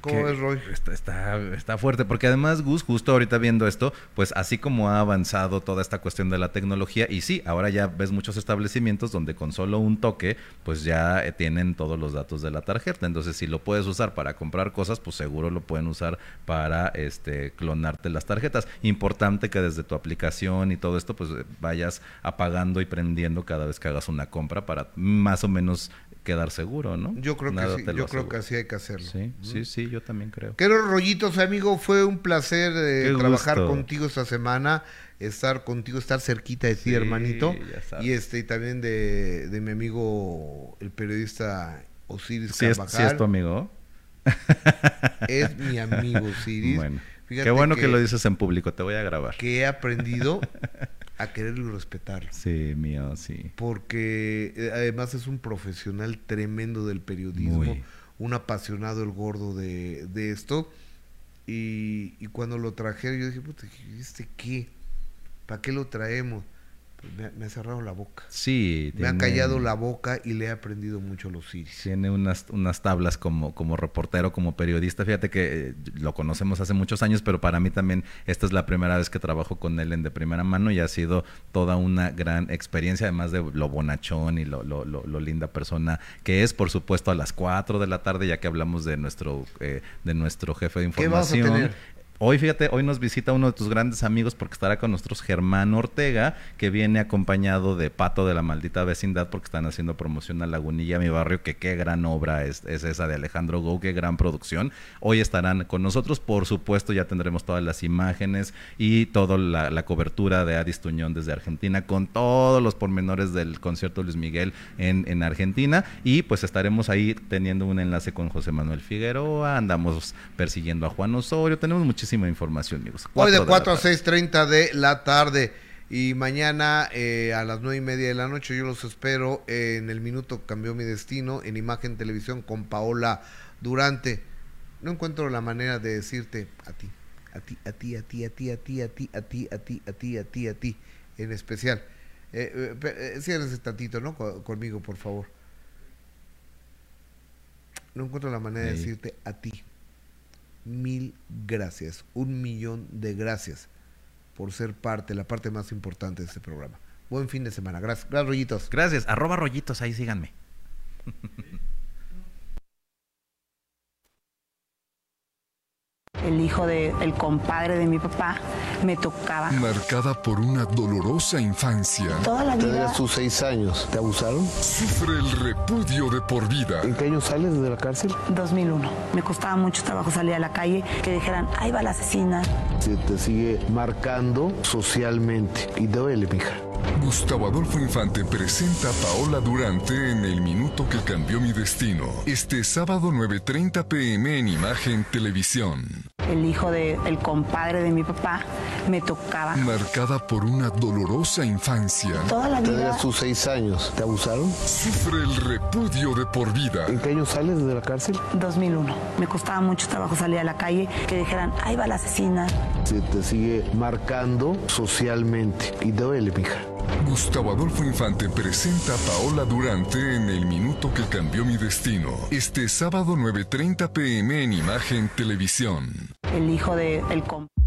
¿Cómo ves, Roy? Está, está, fuerte, porque además, Gus, justo ahorita viendo esto, pues así como ha avanzado toda esta cuestión de la tecnología, y sí, ahora ya ves muchos establecimientos donde con solo un toque, pues ya eh, tienen todos los datos de la tarjeta. Entonces, si lo puedes usar para comprar cosas, pues seguro lo pueden usar para este clonarte las tarjetas. Importante que desde tu aplicación y todo esto, pues vayas apagando y prendiendo cada vez que hagas una compra para más o menos quedar seguro, ¿no? Yo creo que sí, yo creo que así hay que hacerlo. Sí, sí, sí, yo también creo. Queridos rollitos, amigo, fue un placer eh, trabajar contigo esta semana, estar contigo, estar cerquita de ti, hermanito. Y este y también de, de, mi amigo el periodista Osiris sí Carvajal. Es, sí es tu amigo. Es mi amigo Osiris. Bueno. Qué bueno que, que, lo dices en público, te voy a grabar. Que he aprendido a quererlo y respetarlo. Sí, mío, sí. Porque eh, además es un profesional tremendo del periodismo, un apasionado el gordo de, de esto. Y, y, cuando lo trajeron, yo dije, puta, ¿este qué? ¿Para qué lo traemos? Me, ha cerrado la boca. Sí. Me ha callado la boca y le he aprendido mucho los Iris. Tiene unas, unas tablas como, como reportero, como periodista. Fíjate que eh, lo conocemos hace muchos años, pero para mí también esta es la primera vez que trabajo con él en de primera mano y ha sido toda una gran experiencia, además de lo bonachón y lo, lo, lo, linda persona que es, por supuesto, a las 4 de la tarde, ya que hablamos de nuestro, eh, de nuestro jefe de información. Hoy, fíjate, hoy nos visita uno de tus grandes amigos porque estará con nosotros Germán Ortega, que viene acompañado de Pato de la Maldita Vecindad porque están haciendo promoción a Lagunilla, mi barrio, que qué gran obra es, esa de Alejandro Gou, qué gran producción. Hoy estarán con nosotros, por supuesto ya tendremos todas las imágenes y toda la, cobertura de Adis Tuñón desde Argentina con todos los pormenores del concierto Luis Miguel en, en Argentina y pues estaremos ahí teniendo un enlace con José Manuel Figueroa, andamos persiguiendo a Juan Osorio, tenemos muchísimas información, amigos. Hoy de 4 a 6.30 de la tarde. Y mañana eh, a las nueve y media de la noche yo los espero en el minuto cambió mi destino en imagen televisión con Paola Durante. No encuentro la manera de decirte a ti, a ti, a ti, a ti, a ti, a ti, a ti, a ti, a ti, a ti, a ti, a ti, en especial. Eh, eh, tantito, ¿no? Conmigo, por favor. No encuentro la manera de decirte a ti mil gracias, un millón de gracias por ser parte, la parte más importante de este programa. Buen fin de semana. Gracias, gracias rollitos. Gracias, arroba rollitos, ahí síganme. el hijo del el compadre de mi papá, me tocaba. Marcada por una dolorosa infancia. Toda la vida. Desde sus seis años, ¿te abusaron? Sufre el repudio de por vida. ¿En qué año sales de la cárcel? 2001. Me costaba mucho trabajo salir a la calle, que dijeran, ahí va la asesina. Se te sigue marcando socialmente y duele, mija. Gustavo Adolfo Infante presenta a Paola Durante en El Minuto que Cambió Mi Destino. Este sábado 9.30 pm en Imagen Televisión. el hijo del compadre de mi papá, me tocaba. Marcada por una dolorosa infancia. Toda la vida. Tenías tus seis años. ¿Te abusaron? Sufre el repudio de por vida. ¿En qué año sales de la cárcel? 2001. Me costaba mucho trabajo salir a la calle, que dijeran, ahí va la asesina. Se te sigue marcando socialmente. Y duele, mija. Gustavo Adolfo Infante presenta a Paola Durante en El Minuto que Cambió Mi Destino. Este sábado 9.30 pm en Imagen Televisión. El hijo del compadre.